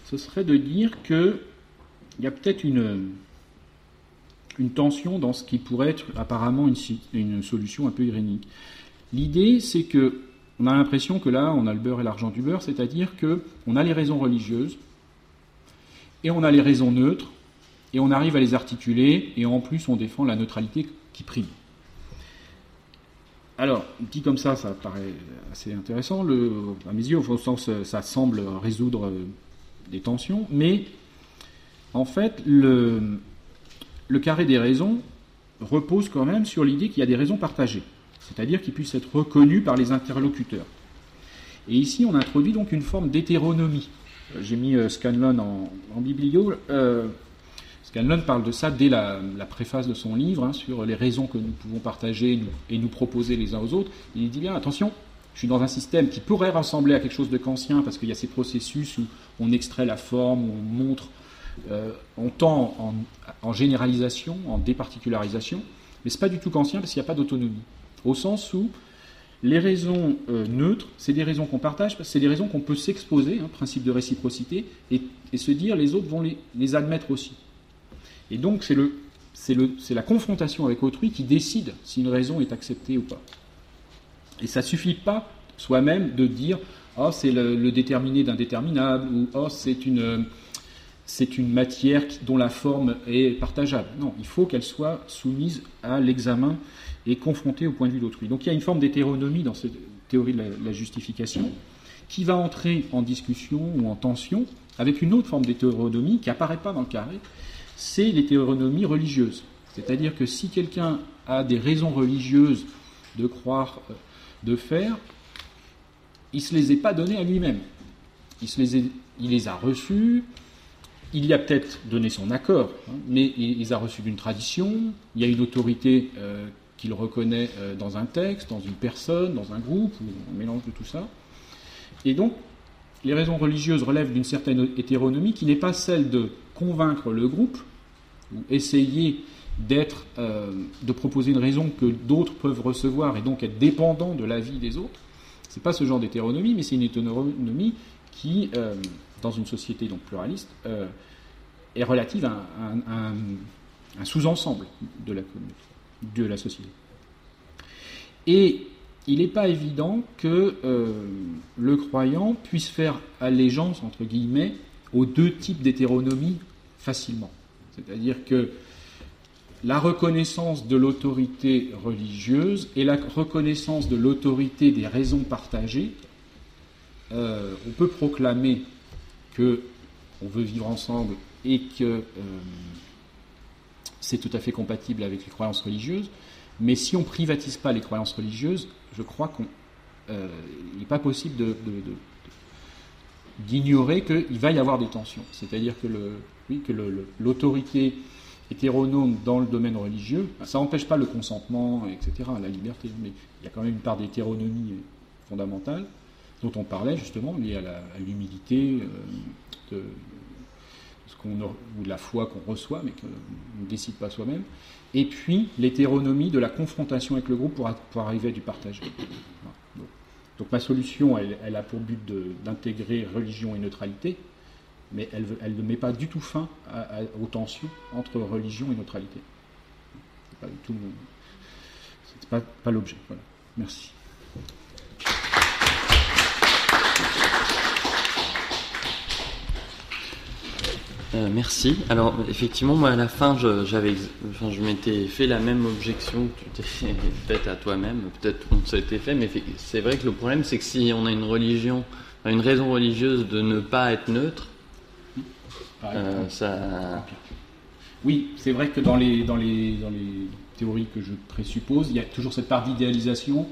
ce serait de dire qu'il y a peut-être une tension dans ce qui pourrait être apparemment une, une solution un peu irénique. L'idée, c'est que on a l'impression que là, on a le beurre et l'argent du beurre, c'est-à-dire que on a les raisons religieuses et on a les raisons neutres et on arrive à les articuler et en plus on défend la neutralité qui prime. Alors, dit comme ça, ça paraît assez intéressant. Le, à mes yeux, au sens, ça semble résoudre des tensions, mais en fait, le, carré des raisons repose quand même sur l'idée qu'il y a des raisons partagées, c'est-à-dire qu'ils puissent être reconnus par les interlocuteurs. Et ici, on introduit donc une forme d'hétéronomie. Euh, j'ai mis euh, Scanlon en, biblio. Euh, Scanlon parle de ça dès la, préface de son livre hein, sur les raisons que nous pouvons partager et nous proposer les uns aux autres. Il dit bien attention, je suis dans un système qui pourrait ressembler à quelque chose de kantien parce qu'il y a ces processus où on extrait la forme, où on montre, euh, on tend en, généralisation, en départicularisation, mais c'est pas du tout kantien parce qu'il n'y a pas d'autonomie. Au sens où les raisons euh, neutres, c'est des raisons qu'on partage, c'est des raisons qu'on peut s'exposer, hein, principe de réciprocité, et, se dire les autres vont les, admettre aussi. Et donc c'est le, c'est la confrontation avec autrui qui décide si une raison est acceptée ou pas. Et ça suffit pas soi-même de dire oh c'est le, déterminé d'indéterminable ou oh c'est une c'est une matière dont la forme est partageable. Non, il faut qu'elle soit soumise à l'examen et confrontée au point de vue d'autrui. Donc il y a une forme d'hétéronomie dans cette théorie de la, justification qui va entrer en discussion ou en tension avec une autre forme d'hétéronomie qui apparaît pas dans le carré, c'est l'hétéronomie religieuse. C'est-à-dire que si quelqu'un a des raisons religieuses de croire euh, de faire, il ne se les est pas donnés à lui-même. Il, les il les a reçus, il y a peut-être donné son accord, hein, mais il les a reçus d'une tradition, il y a une autorité euh, qu'il reconnaît euh, dans un texte, dans une personne, dans un groupe, ou un mélange de tout ça. Et donc, les raisons religieuses relèvent d'une certaine hétéronomie qui n'est pas celle de convaincre le groupe, ou essayer d'être, euh, de proposer une raison que d'autres peuvent recevoir et donc être dépendant de l'avis des autres. C'est pas ce genre d'hétéronomie, mais c'est une hétéronomie qui, euh, dans une société donc pluraliste, euh, est relative à un, sous-ensemble de la de la société. Et il n'est pas évident que le croyant puisse faire allégeance entre guillemets aux deux types d'hétéronomie facilement. C'est-à-dire que la reconnaissance de l'autorité religieuse et la reconnaissance de l'autorité des raisons partagées, euh, on peut proclamer que on veut vivre ensemble et que euh, c'est tout à fait compatible avec les croyances religieuses, mais si on privatise pas les croyances religieuses, je crois qu'il euh, n'est pas possible d'ignorer qu'il va y avoir des tensions. C'est-à-dire que l'autorité hétéronome dans le domaine religieux, ça n'empêche pas le consentement, etc., la liberté, mais il y a quand même une part d'hétéronomie fondamentale dont on parlait justement, liée à l'humilité euh, de, ou de la foi qu'on reçoit, mais qu'on ne décide pas soi-même. Et puis l'hétéronomie de la confrontation avec le groupe pour, arriver à du partage. Donc, ma solution, elle a pour but d'intégrer religion et neutralité, mais elle, ne met pas du tout fin aux tensions entre religion et neutralité. C'est pas pas, l'objet. Merci. Euh, merci. Alors effectivement, moi à la fin, je, j'avais, je m'étais fait la même objection que tu t'es *laughs* faite à toi-même. Peut-être qu'on s'était fait, mais c'est vrai que le problème, c'est que si on a une religion, une raison religieuse de ne pas être neutre, euh, oui, c'est vrai que dans les, dans, les, dans les théories que je présuppose, il y a toujours cette part d'idéalisation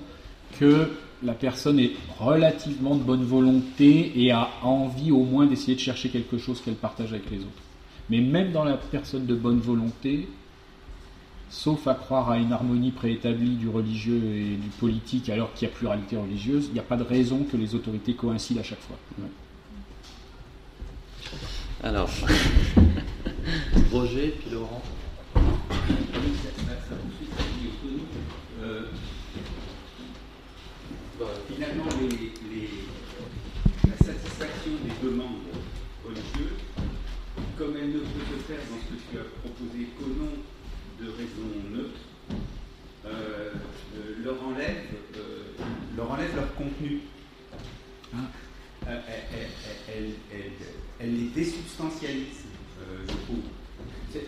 que la personne est relativement de bonne volonté et a envie au moins d'essayer de chercher quelque chose qu'elle partage avec les autres. Mais même dans la personne de bonne volonté, sauf à croire à une harmonie préétablie du religieux et du politique alors qu'il y a pluralité religieuse, il n'y a pas de raison que les autorités coïncident à chaque fois. Alors, *laughs* Roger, puis Laurent. finalement, la satisfaction des demandes religieuses, comme elle ne peut se faire dans ce que tu as proposé qu'au nom de raisons neutres, euh, euh, leur, enlève, euh, leur enlève leur contenu. Elle, elle les désubstantialise, euh, je trouve.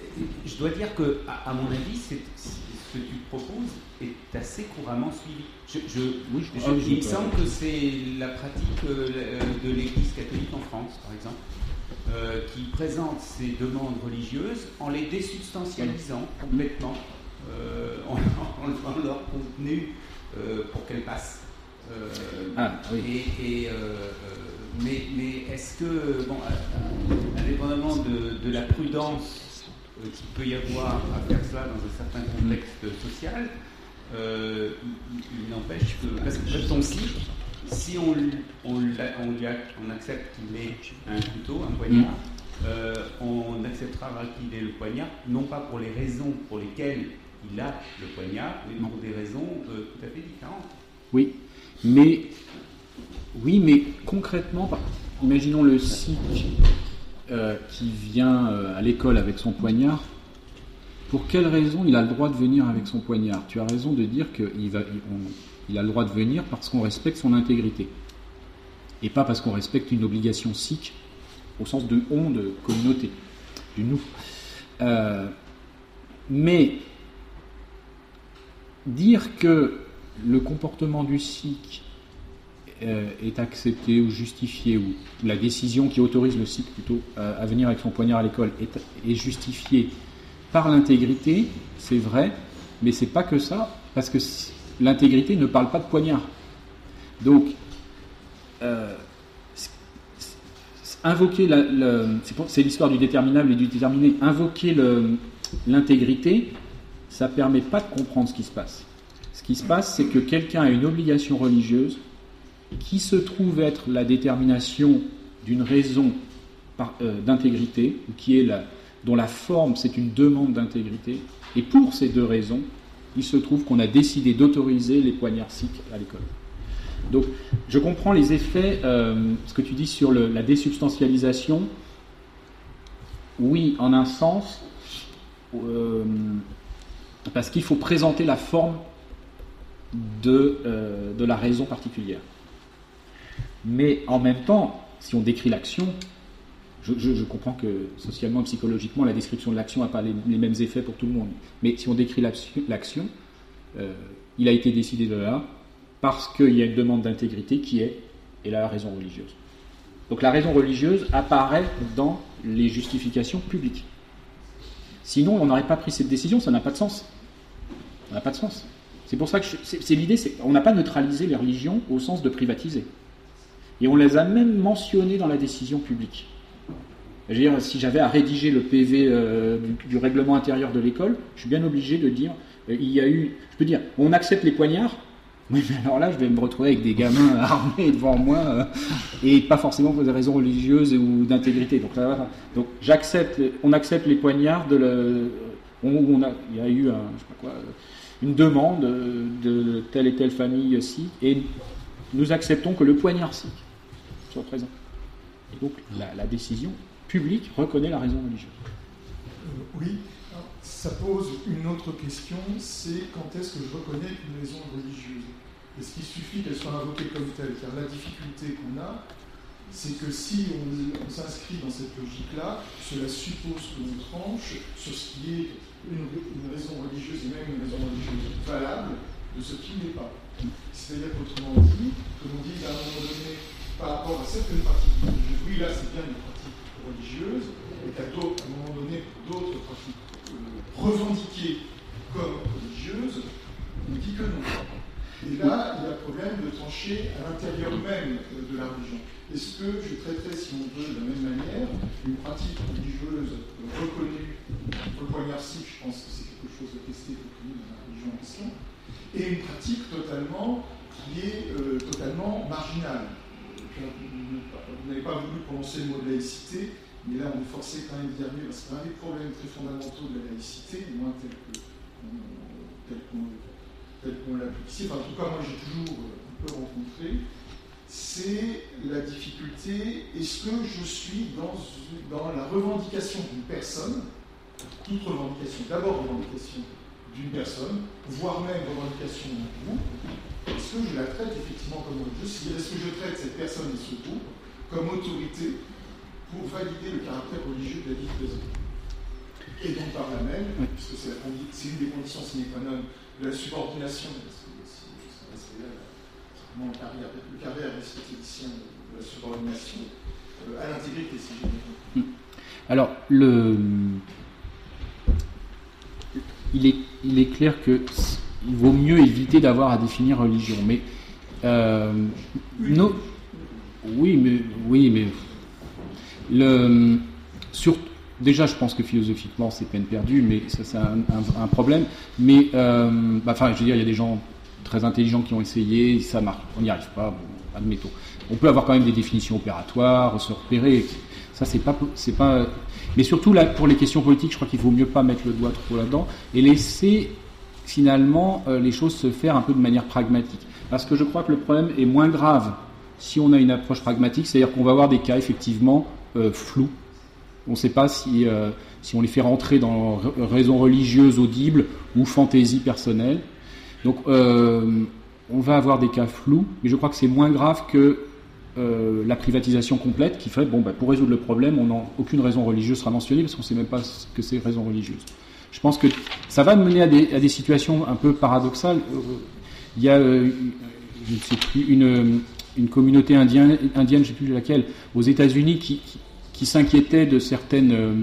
Je dois dire que, à, mon avis, ce que tu proposes est assez couramment suivi. Je, oui, je, il me semble que c'est la pratique euh, de l'Église catholique en France, par exemple, euh, qui présente ses demandes religieuses en les désubstantialisant complètement, en, en, leur contenu pour qu'elles passent. Ah, oui. Et, mais, est-ce que, bon, indépendamment de, la prudence qu'il peut y avoir à faire cela dans un certain contexte social, il, n'empêche que, parce que ton site, si on, on, on, accepte qu'il ait un couteau, un poignard, on acceptera qu'il ait le poignard, non pas pour les raisons pour lesquelles il a le poignard, mais pour des raisons tout à fait différentes. Oui, mais oui, mais concrètement, imaginons le Sikh euh, qui vient euh, à l'école avec son poignard. Pour quelle raison il a le droit de venir avec son poignard? Tu as raison de dire qu'il il a le droit de venir parce qu'on respecte son intégrité. Et pas parce qu'on respecte une obligation sikh au sens de on, de communauté, du nous. Euh, mais dire que le comportement du sikh est accepté ou justifié, ou la décision qui autorise le sikh plutôt à, venir avec son poignard à l'école est, justifiée par l'intégrité, c'est vrai, mais c'est pas que ça, parce que l'intégrité ne parle pas de poignard. Donc, euh, invoquer c'est l'histoire du déterminable et du déterminé, invoquer l'intégrité, ça permet pas de comprendre ce qui se passe. Ce qui se passe, c'est que quelqu'un a une obligation religieuse qui se trouve être la détermination d'une raison euh, d'intégrité, qui est la, dont la forme c'est une demande d'intégrité, et pour ces deux raisons, il se trouve qu'on a décidé d'autoriser les poignards sikhs à l'école. Donc, je comprends les effets, euh, ce que tu dis sur la désubstantialisation. Oui, en un sens, euh, parce qu'il faut présenter la forme de, de la raison particulière. Mais en même temps, si on décrit l'action, je, comprends que socialement, psychologiquement, la description de l'action n'a pas les, mêmes effets pour tout le monde. Mais si on décrit l'action, euh, il a été décidé de là parce qu'il y a une demande d'intégrité qui est, et la raison religieuse. Donc la raison religieuse apparaît dans les justifications publiques. Sinon, on n'aurait pas pris cette décision, ça n'a pas de sens. Ça n'a pas de sens. C'est pour ça que c'est l'idée, on n'a pas neutralisé les religions au sens de privatiser. Et on les a même mentionnés dans la décision publique. Je veux dire, si j'avais à rédiger le PV euh, du, règlement intérieur de l'école, je suis bien obligé de dire, euh, il y a eu, je peux dire, on accepte les poignards, *laughs* mais alors là, je vais me retrouver avec des gamins *laughs* armés devant moi, euh, et pas forcément pour des raisons religieuses ou d'intégrité. Donc, donc j'accepte, on accepte les poignards de le, on, a, il y a eu une demande de telle et telle famille aussi, et nous acceptons que le poignard sikh soit présent. Et donc la, décision publique reconnaît la raison religieuse. Euh, oui, ça pose une autre question, c'est quand est-ce que je reconnais une raison religieuse? Est-ce qu'il suffit qu'elle soit invoquée comme telle? Car la difficulté qu'on a, c'est que si on, s'inscrit dans cette logique-là, cela suppose que l'on tranche sur ce qui est une, raison religieuse et même une raison religieuse valable de ce qui n'est pas. C'est-à-dire qu'autrement dit, que l'on dit à un moment donné, par rapport à certaines pratiques religieuses, oui, là c'est bien une pratique religieuse, et qu'à un moment donné, d'autres pratiques euh, revendiquées comme religieuses, on dit que non. Et là, il y a problème de trancher à l'intérieur même de la religion. Est-ce que je traiterais, si on veut, de la même manière, une pratique religieuse reconnue, pour le poignard je pense que c'est quelque chose de testé, reconnu dans la religion en question, et une pratique totalement qui est euh, totalement marginale? Vous n'avez pas voulu prononcer le mot de laïcité, mais là on est forcé quand même d'y arriver parce que un des problèmes très fondamentaux de la laïcité, moins tel qu'on l'a ici, enfin, en tout cas moi j'ai toujours un peu rencontré, c'est la difficulté, est-ce que je suis dans, dans la revendication d'une personne, toute revendication, d'abord revendication d'une personne, voire même revendication d'un groupe, est-ce que je la traite effectivement comme religieuse Est-ce que je traite cette personne et ce groupe comme autorité pour valider le caractère religieux de la vie présente Et donc par là même, puisque c'est une des conditions sine qua non de la subordination, parce que c'est le carrière, le carrière de la subordination euh, à l'intégrité, si j'ai bien Alors, le... il, est, il est clair que il vaut mieux éviter d'avoir à définir religion. Mais euh, oui, mais oui, mais le sur déjà, je pense que philosophiquement, c'est peine perdue, mais ça, c'est un, problème. Mais, euh, bah, enfin, je veux dire, il y a des gens très intelligents qui ont essayé, ça marche, on n'y arrive pas, bon, admettons. On peut avoir quand même des définitions opératoires, se repérer. Ça, c'est pas, c'est pas. Mais surtout là, pour les questions politiques, je crois qu'il vaut mieux pas mettre le doigt trop là-dedans et laisser finalement euh, les choses se faire un peu de manière pragmatique. Parce que je crois que le problème est moins grave si on a une approche pragmatique, c'est-à-dire qu'on va avoir des cas effectivement euh, flous. On ne sait pas si, euh, si on les fait rentrer dans raison religieuse audible ou fantaisie personnelle. Donc on va avoir des cas flous, mais je crois que c'est moins grave que la privatisation complète qui fait, bon, bah, pour résoudre le problème, aucune raison religieuse sera mentionnée parce qu'on ne sait même pas ce que c'est raison religieuse. Je pense que ça va mener à des, situations un peu paradoxales. Il y a, euh, je ne sais plus, une, communauté indienne, indienne, je ne sais plus laquelle, aux États-Unis qui, qui, s'inquiétait de certaines euh,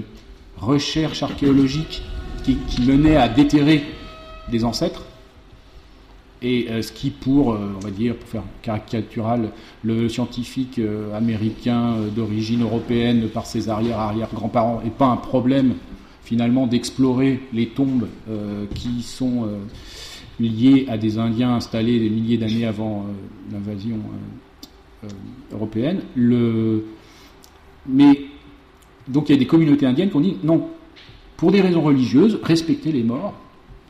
recherches archéologiques qui, qui, menaient à déterrer des ancêtres. Et euh, ce qui, pour, on va dire, pour faire caricatural, le scientifique américain d'origine européenne par ses arrière-arrière-grands-parents n'est pas un problème finalement d'explorer les tombes euh, qui sont euh, liées à des Indiens installés des milliers d'années avant euh, l'invasion européenne. Mais donc il y a des communautés indiennes qui ont dit non, pour des raisons religieuses, respectez les morts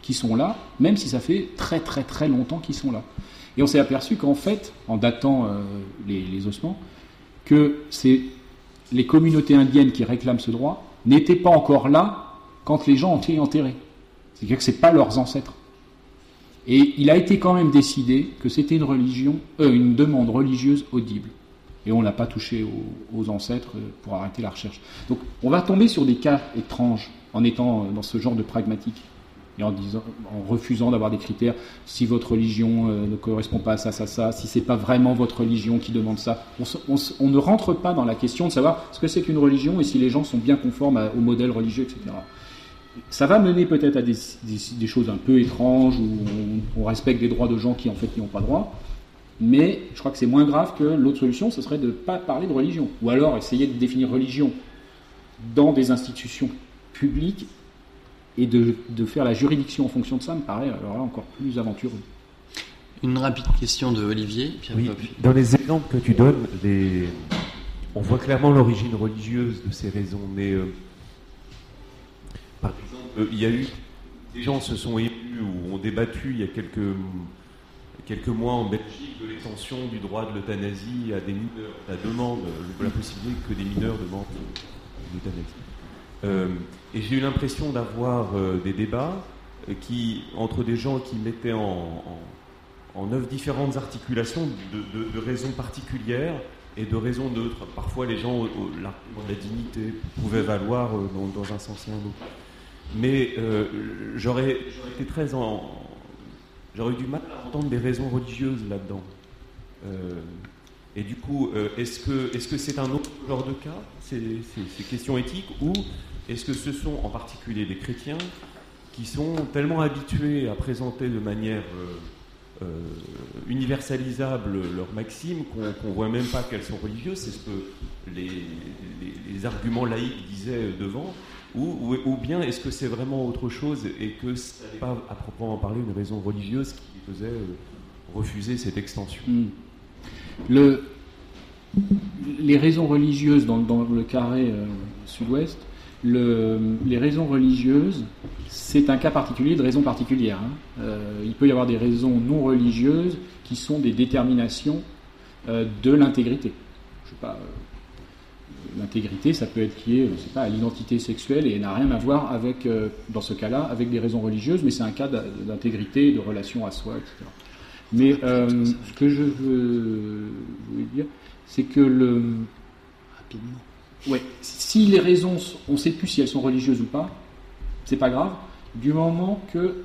qui sont là, même si ça fait très très très longtemps qu'ils sont là. Et on s'est aperçu qu'en fait, en datant les, les, ossements, que c'est les communautés indiennes qui réclament ce droit n'étaient pas encore là quand les gens ont été enterrés. C'est-à-dire que ce pas leurs ancêtres. Et il a été quand même décidé que c'était une religion, euh, une demande religieuse audible. Et on n'a pas touché aux, ancêtres euh, pour arrêter la recherche. Donc on va tomber sur des cas étranges en étant euh, dans ce genre de pragmatique et en, disant, en refusant d'avoir des critères. Si votre religion ne correspond pas à ça, ça, ça, si c'est pas vraiment votre religion qui demande ça, on, ne rentre pas dans la question de savoir ce que c'est qu'une religion et si les gens sont bien conformes au modèle religieux, etc ça va mener peut-être à des, choses un peu étranges où on, respecte des droits de gens qui en fait n'y ont pas droit. Mais je crois que c'est moins grave que l'autre solution, ce serait de ne pas parler de religion. Ou alors essayer de définir religion dans des institutions publiques et de, faire la juridiction en fonction de ça me paraît alors là encore plus aventureux. Une rapide question de Olivier. oui, dans les exemples que tu donnes, on voit clairement l'origine religieuse de ces raisons. Mais euh, euh, il y a eu des gens se sont émus ou ont débattu il y a quelques, quelques mois en Belgique de l'extension du droit de l'euthanasie à des mineurs, la demande, la possibilité que des mineurs demandent l'euthanasie. Euh, et j'ai eu l'impression d'avoir euh, des débats qui, entre des gens qui mettaient en, en, œuvre différentes articulations de, raisons particulières et de raisons neutres. Parfois, les gens, la, la dignité pouvait valoir dans, dans, un sens et un autre. Mais euh, j'aurais été très en. J'aurais eu du mal à entendre des raisons religieuses là-dedans. Euh, et du coup, euh, est-ce que c'est -ce un autre genre de cas, ces, ces, questions éthiques, ou est-ce que ce sont en particulier des chrétiens qui sont tellement habitués à présenter de manière universalisable leurs maximes qu'on ne voit même pas qu'elles sont religieuses C'est ce que les, arguments laïcs disaient devant. Ou, bien est-ce que c'est vraiment autre chose et que ce n'est pas à proprement parler une raison religieuse qui faisait euh, refuser cette extension? Hmm. le, Les raisons religieuses dans, le carré euh, sud-ouest, les raisons religieuses, c'est un cas particulier de raison particulière. Hein. Euh, il peut y avoir des raisons non religieuses qui sont des déterminations de l'intégrité. Je sais pas l'intégrité, ça peut être lié, je sais pas, à l'identité sexuelle et n'a rien à voir avec, euh, dans ce cas-là, avec des raisons religieuses, mais c'est un cas d'intégrité, de relation à soi, etc. Mais euh, ce que je veux, dire, c'est que le. Rapidement. Ouais, si les raisons, on ne sait plus si elles sont religieuses ou pas, c'est pas grave, du moment que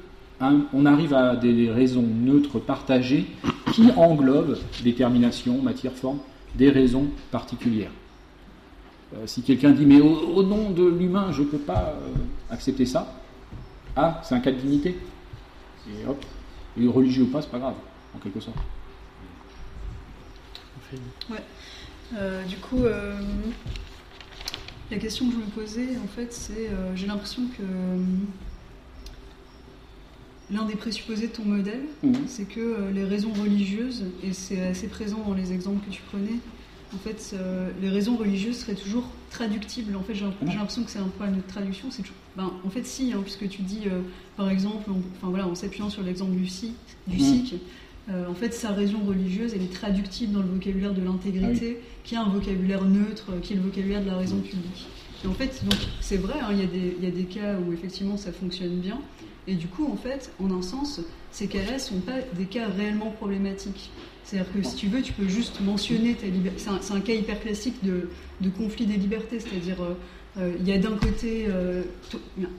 on arrive à des raisons neutres partagées qui englobent détermination, matière, forme, des raisons particulières. Euh, si quelqu'un dit mais au, nom de l'humain, je ne peux pas euh, accepter ça, ah, c'est un cas de dignité. Et hop, et religieux ou pas, c'est pas grave, en quelque sorte. Ouais. Euh, du coup, la question que je me posais, en fait, c'est euh, j'ai l'impression que l'un des présupposés de ton modèle, Mhm. c'est que les raisons religieuses, et c'est assez présent dans les exemples que tu prenais, en fait, euh, les raisons religieuses seraient toujours traductibles. En fait, j'ai l'impression que c'est un problème de traduction. C'est toujours- ben, en fait, si, hein, puisque tu dis, euh, par exemple, en, enfin, voilà, en s'appuyant sur l'exemple du sikh, du Mhm. sikh euh, en fait, sa raison religieuse, elle est traductible dans le vocabulaire de l'intégrité, qui est un vocabulaire neutre, euh, qui est le vocabulaire de la raison publique. En fait, c'est vrai, hein, il y, a des- cas où effectivement ça fonctionne bien. Et du coup, en fait, en un sens, ces cas-là sont pas des cas réellement problématiques. C'est-à-dire que si tu veux, tu peux juste mentionner ta liberté. C'est un, cas hyper classique de, conflit des libertés. C'est-à-dire, euh, euh, il y a d'un côté euh,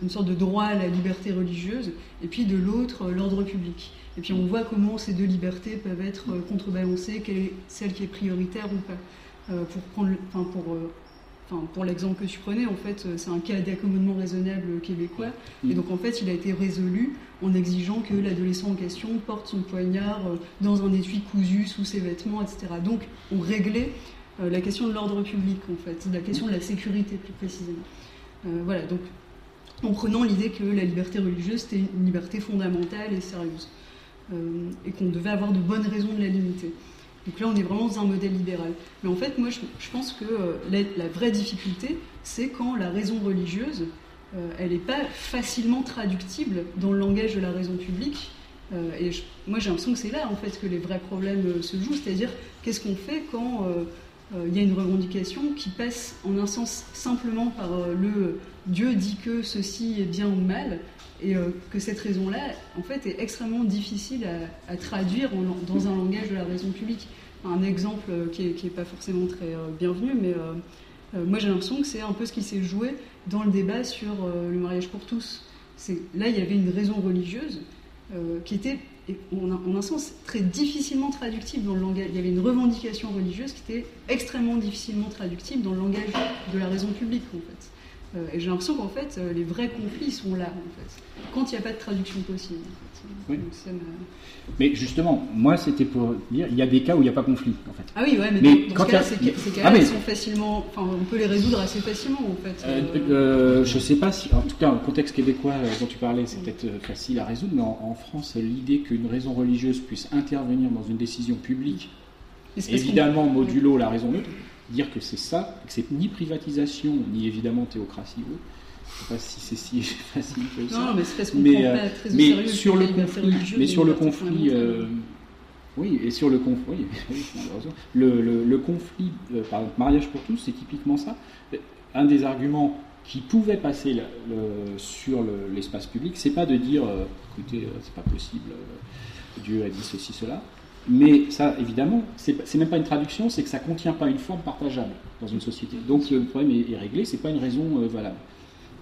une sorte de droit à la liberté religieuse, et puis de l'autre, l'ordre public. Et puis on voit comment ces deux libertés peuvent être contrebalancées, quelle est celle qui est prioritaire ou pas. Pour prendre, enfin pour l'exemple que tu prenais, en fait, euh, c'est un cas d'accommodement raisonnable québécois. Et donc en fait, il a été résolu en exigeant que l'adolescent en question porte son poignard euh, dans un étui cousu sous ses vêtements, etc. Donc on réglait euh, la question de l'ordre public, en fait, la question de la sécurité plus précisément. Euh, voilà, donc en prenant l'idée que la liberté religieuse c'était une liberté fondamentale et sérieuse, euh, et qu'on devait avoir de bonnes raisons de la limiter. Donc là, on est vraiment dans un modèle libéral. Mais en fait, moi, je, pense que euh, la, vraie difficulté, c'est quand la raison religieuse, euh, elle n'est pas facilement traductible dans le langage de la raison publique. Euh, et moi, j'ai l'impression que c'est là, en fait, que les vrais problèmes se jouent. C'est-à-dire, qu'est-ce qu'on fait quand il y a une revendication qui passe en un sens simplement par le Dieu dit que ceci est bien ou mal, et euh, que cette raison-là, en fait, est extrêmement difficile à, traduire dans un langage de la raison publique. Un exemple euh, qui n'est pas forcément très euh, bienvenu, mais moi j'ai l'impression que c'est un peu ce qui s'est joué dans le débat sur le mariage pour tous. Là, il y avait une raison religieuse qui était, en, un- en un sens, très difficilement traductible dans le langage. Il y avait une revendication religieuse qui était extrêmement difficilement traductible dans le langage de la raison publique, en fait. Euh, et j'ai l'impression qu'en fait, euh, les vrais conflits sont là, en fait, quand il n'y a pas de traduction possible. En fait. Oui. Donc, ça me- Mais justement, moi, c'était pour dire, il y a des cas où il n'y a pas conflit, en fait. Ah oui, ouais, mais, Mais dans, dans quand ce cas-là, y a- ces, ca- ces cas-là, Ah, mais- sont facilement, enfin, on peut les résoudre assez facilement, en fait. Euh, je sais pas si, en tout cas, le contexte québécois dont tu parlais, c'est peut-être facile à résoudre, mais en, en France, l'idée qu'une raison religieuse puisse intervenir dans une décision publique, évidemment modulo la raison neutre, dire que c'est ça, que c'est ni privatisation, ni évidemment théocratie. oui. Je sais pas si c'est si *laughs* facile que ça. Non, mais c'est parce qu'on mais, euh, pas très mais sérieux sur le conflit, mais sur le conflit, euh, oui, et sur le conflit, oui, *laughs* le, le, le conflit, euh, par exemple, mariage pour tous, c'est typiquement ça. Un des arguments qui pouvait passer le- sur le- l'espace public, c'est pas de dire, écoutez, c'est pas possible, Dieu a dit ceci, cela. Mais ça, évidemment, c'est même pas une traduction, c'est que ça contient pas une forme partageable dans une société. Donc le problème est, est réglé, c'est pas une raison euh, valable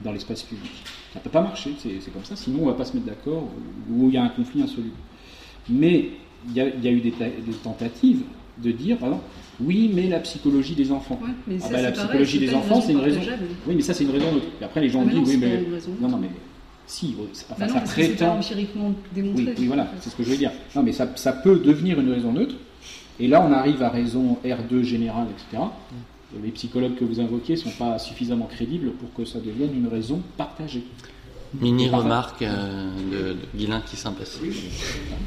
dans l'espace public. Ça peut pas marcher, c'est comme ça, sinon on va pas se mettre d'accord ou il y a un conflit insoluble. Mais il y, a, il y a eu des, ta- des tentatives de dire, par exemple, oui, mais la psychologie des enfants. Ouais, mais Ah bah, la psychologie des enfants, c'est une raison. Oui, mais ça c'est une raison neutre. Et après les gens Ah, disent, non, oui, mais non, mais si, enfin, Bah non, ça parce que c'est pas prétend. empiriquement démontré. Oui, oui, voilà, c'est ce que je veux dire. Non, mais ça, ça peut devenir une raison neutre. Et là, on arrive à raison R2 générale, etc. Les psychologues que vous invoquez ne sont pas suffisamment crédibles pour que ça devienne une raison partagée. Mini remarque euh, de, de Guilain qui s'impasse. Oui,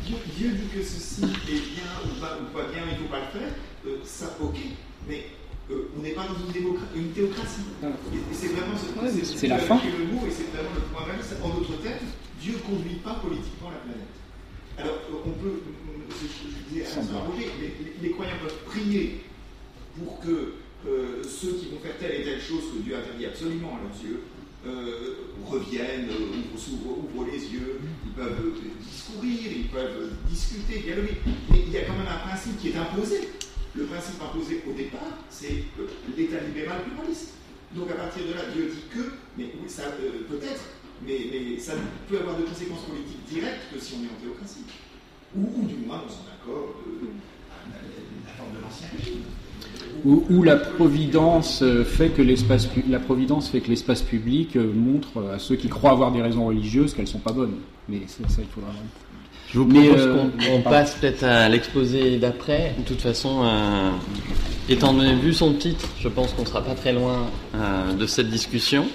Dieu, Dieu dit que ceci est bien ou pas, ou pas bien, il ne faut pas le faire. Euh, ça, ok, mais euh, on n'est pas dans une, une théocratie. Et, c'est vraiment ce Ouais, c'est c'est la fin. le mot et c'est vraiment le point même. En d'autres termes, Dieu ne conduit pas politiquement la planète. Alors, on peut, je disais à Roger, les, les- les croyants peuvent prier pour que euh, ceux qui vont faire telle et telle chose que Dieu interdit absolument à leurs yeux euh, reviennent, euh, ouvrent, ouvrent les yeux, ils peuvent discourir, ils peuvent discuter, dialoguer. Mais il y a quand même un principe qui est imposé. Le principe imposé au départ, c'est euh, l'État libéral pluraliste. Donc à partir de là, Dieu dit que, mais ça euh, peut-être, mais, mais ça peut avoir de conséquences politiques directes que si on est en théocratie. Ou, du moins dans son accord de la forme de l'ancien régime. Où, la providence euh, fait que l'espace la providence fait que l'espace public montre à ceux qui croient avoir des raisons religieuses qu'elles sont pas bonnes. Mais ça, ça, il faudra. Je vous Mais, propose euh, qu'on on passe peut-être à l'exposé d'après. De toute façon, euh, étant donné vu son titre, je pense qu'on sera pas très loin euh, de cette discussion.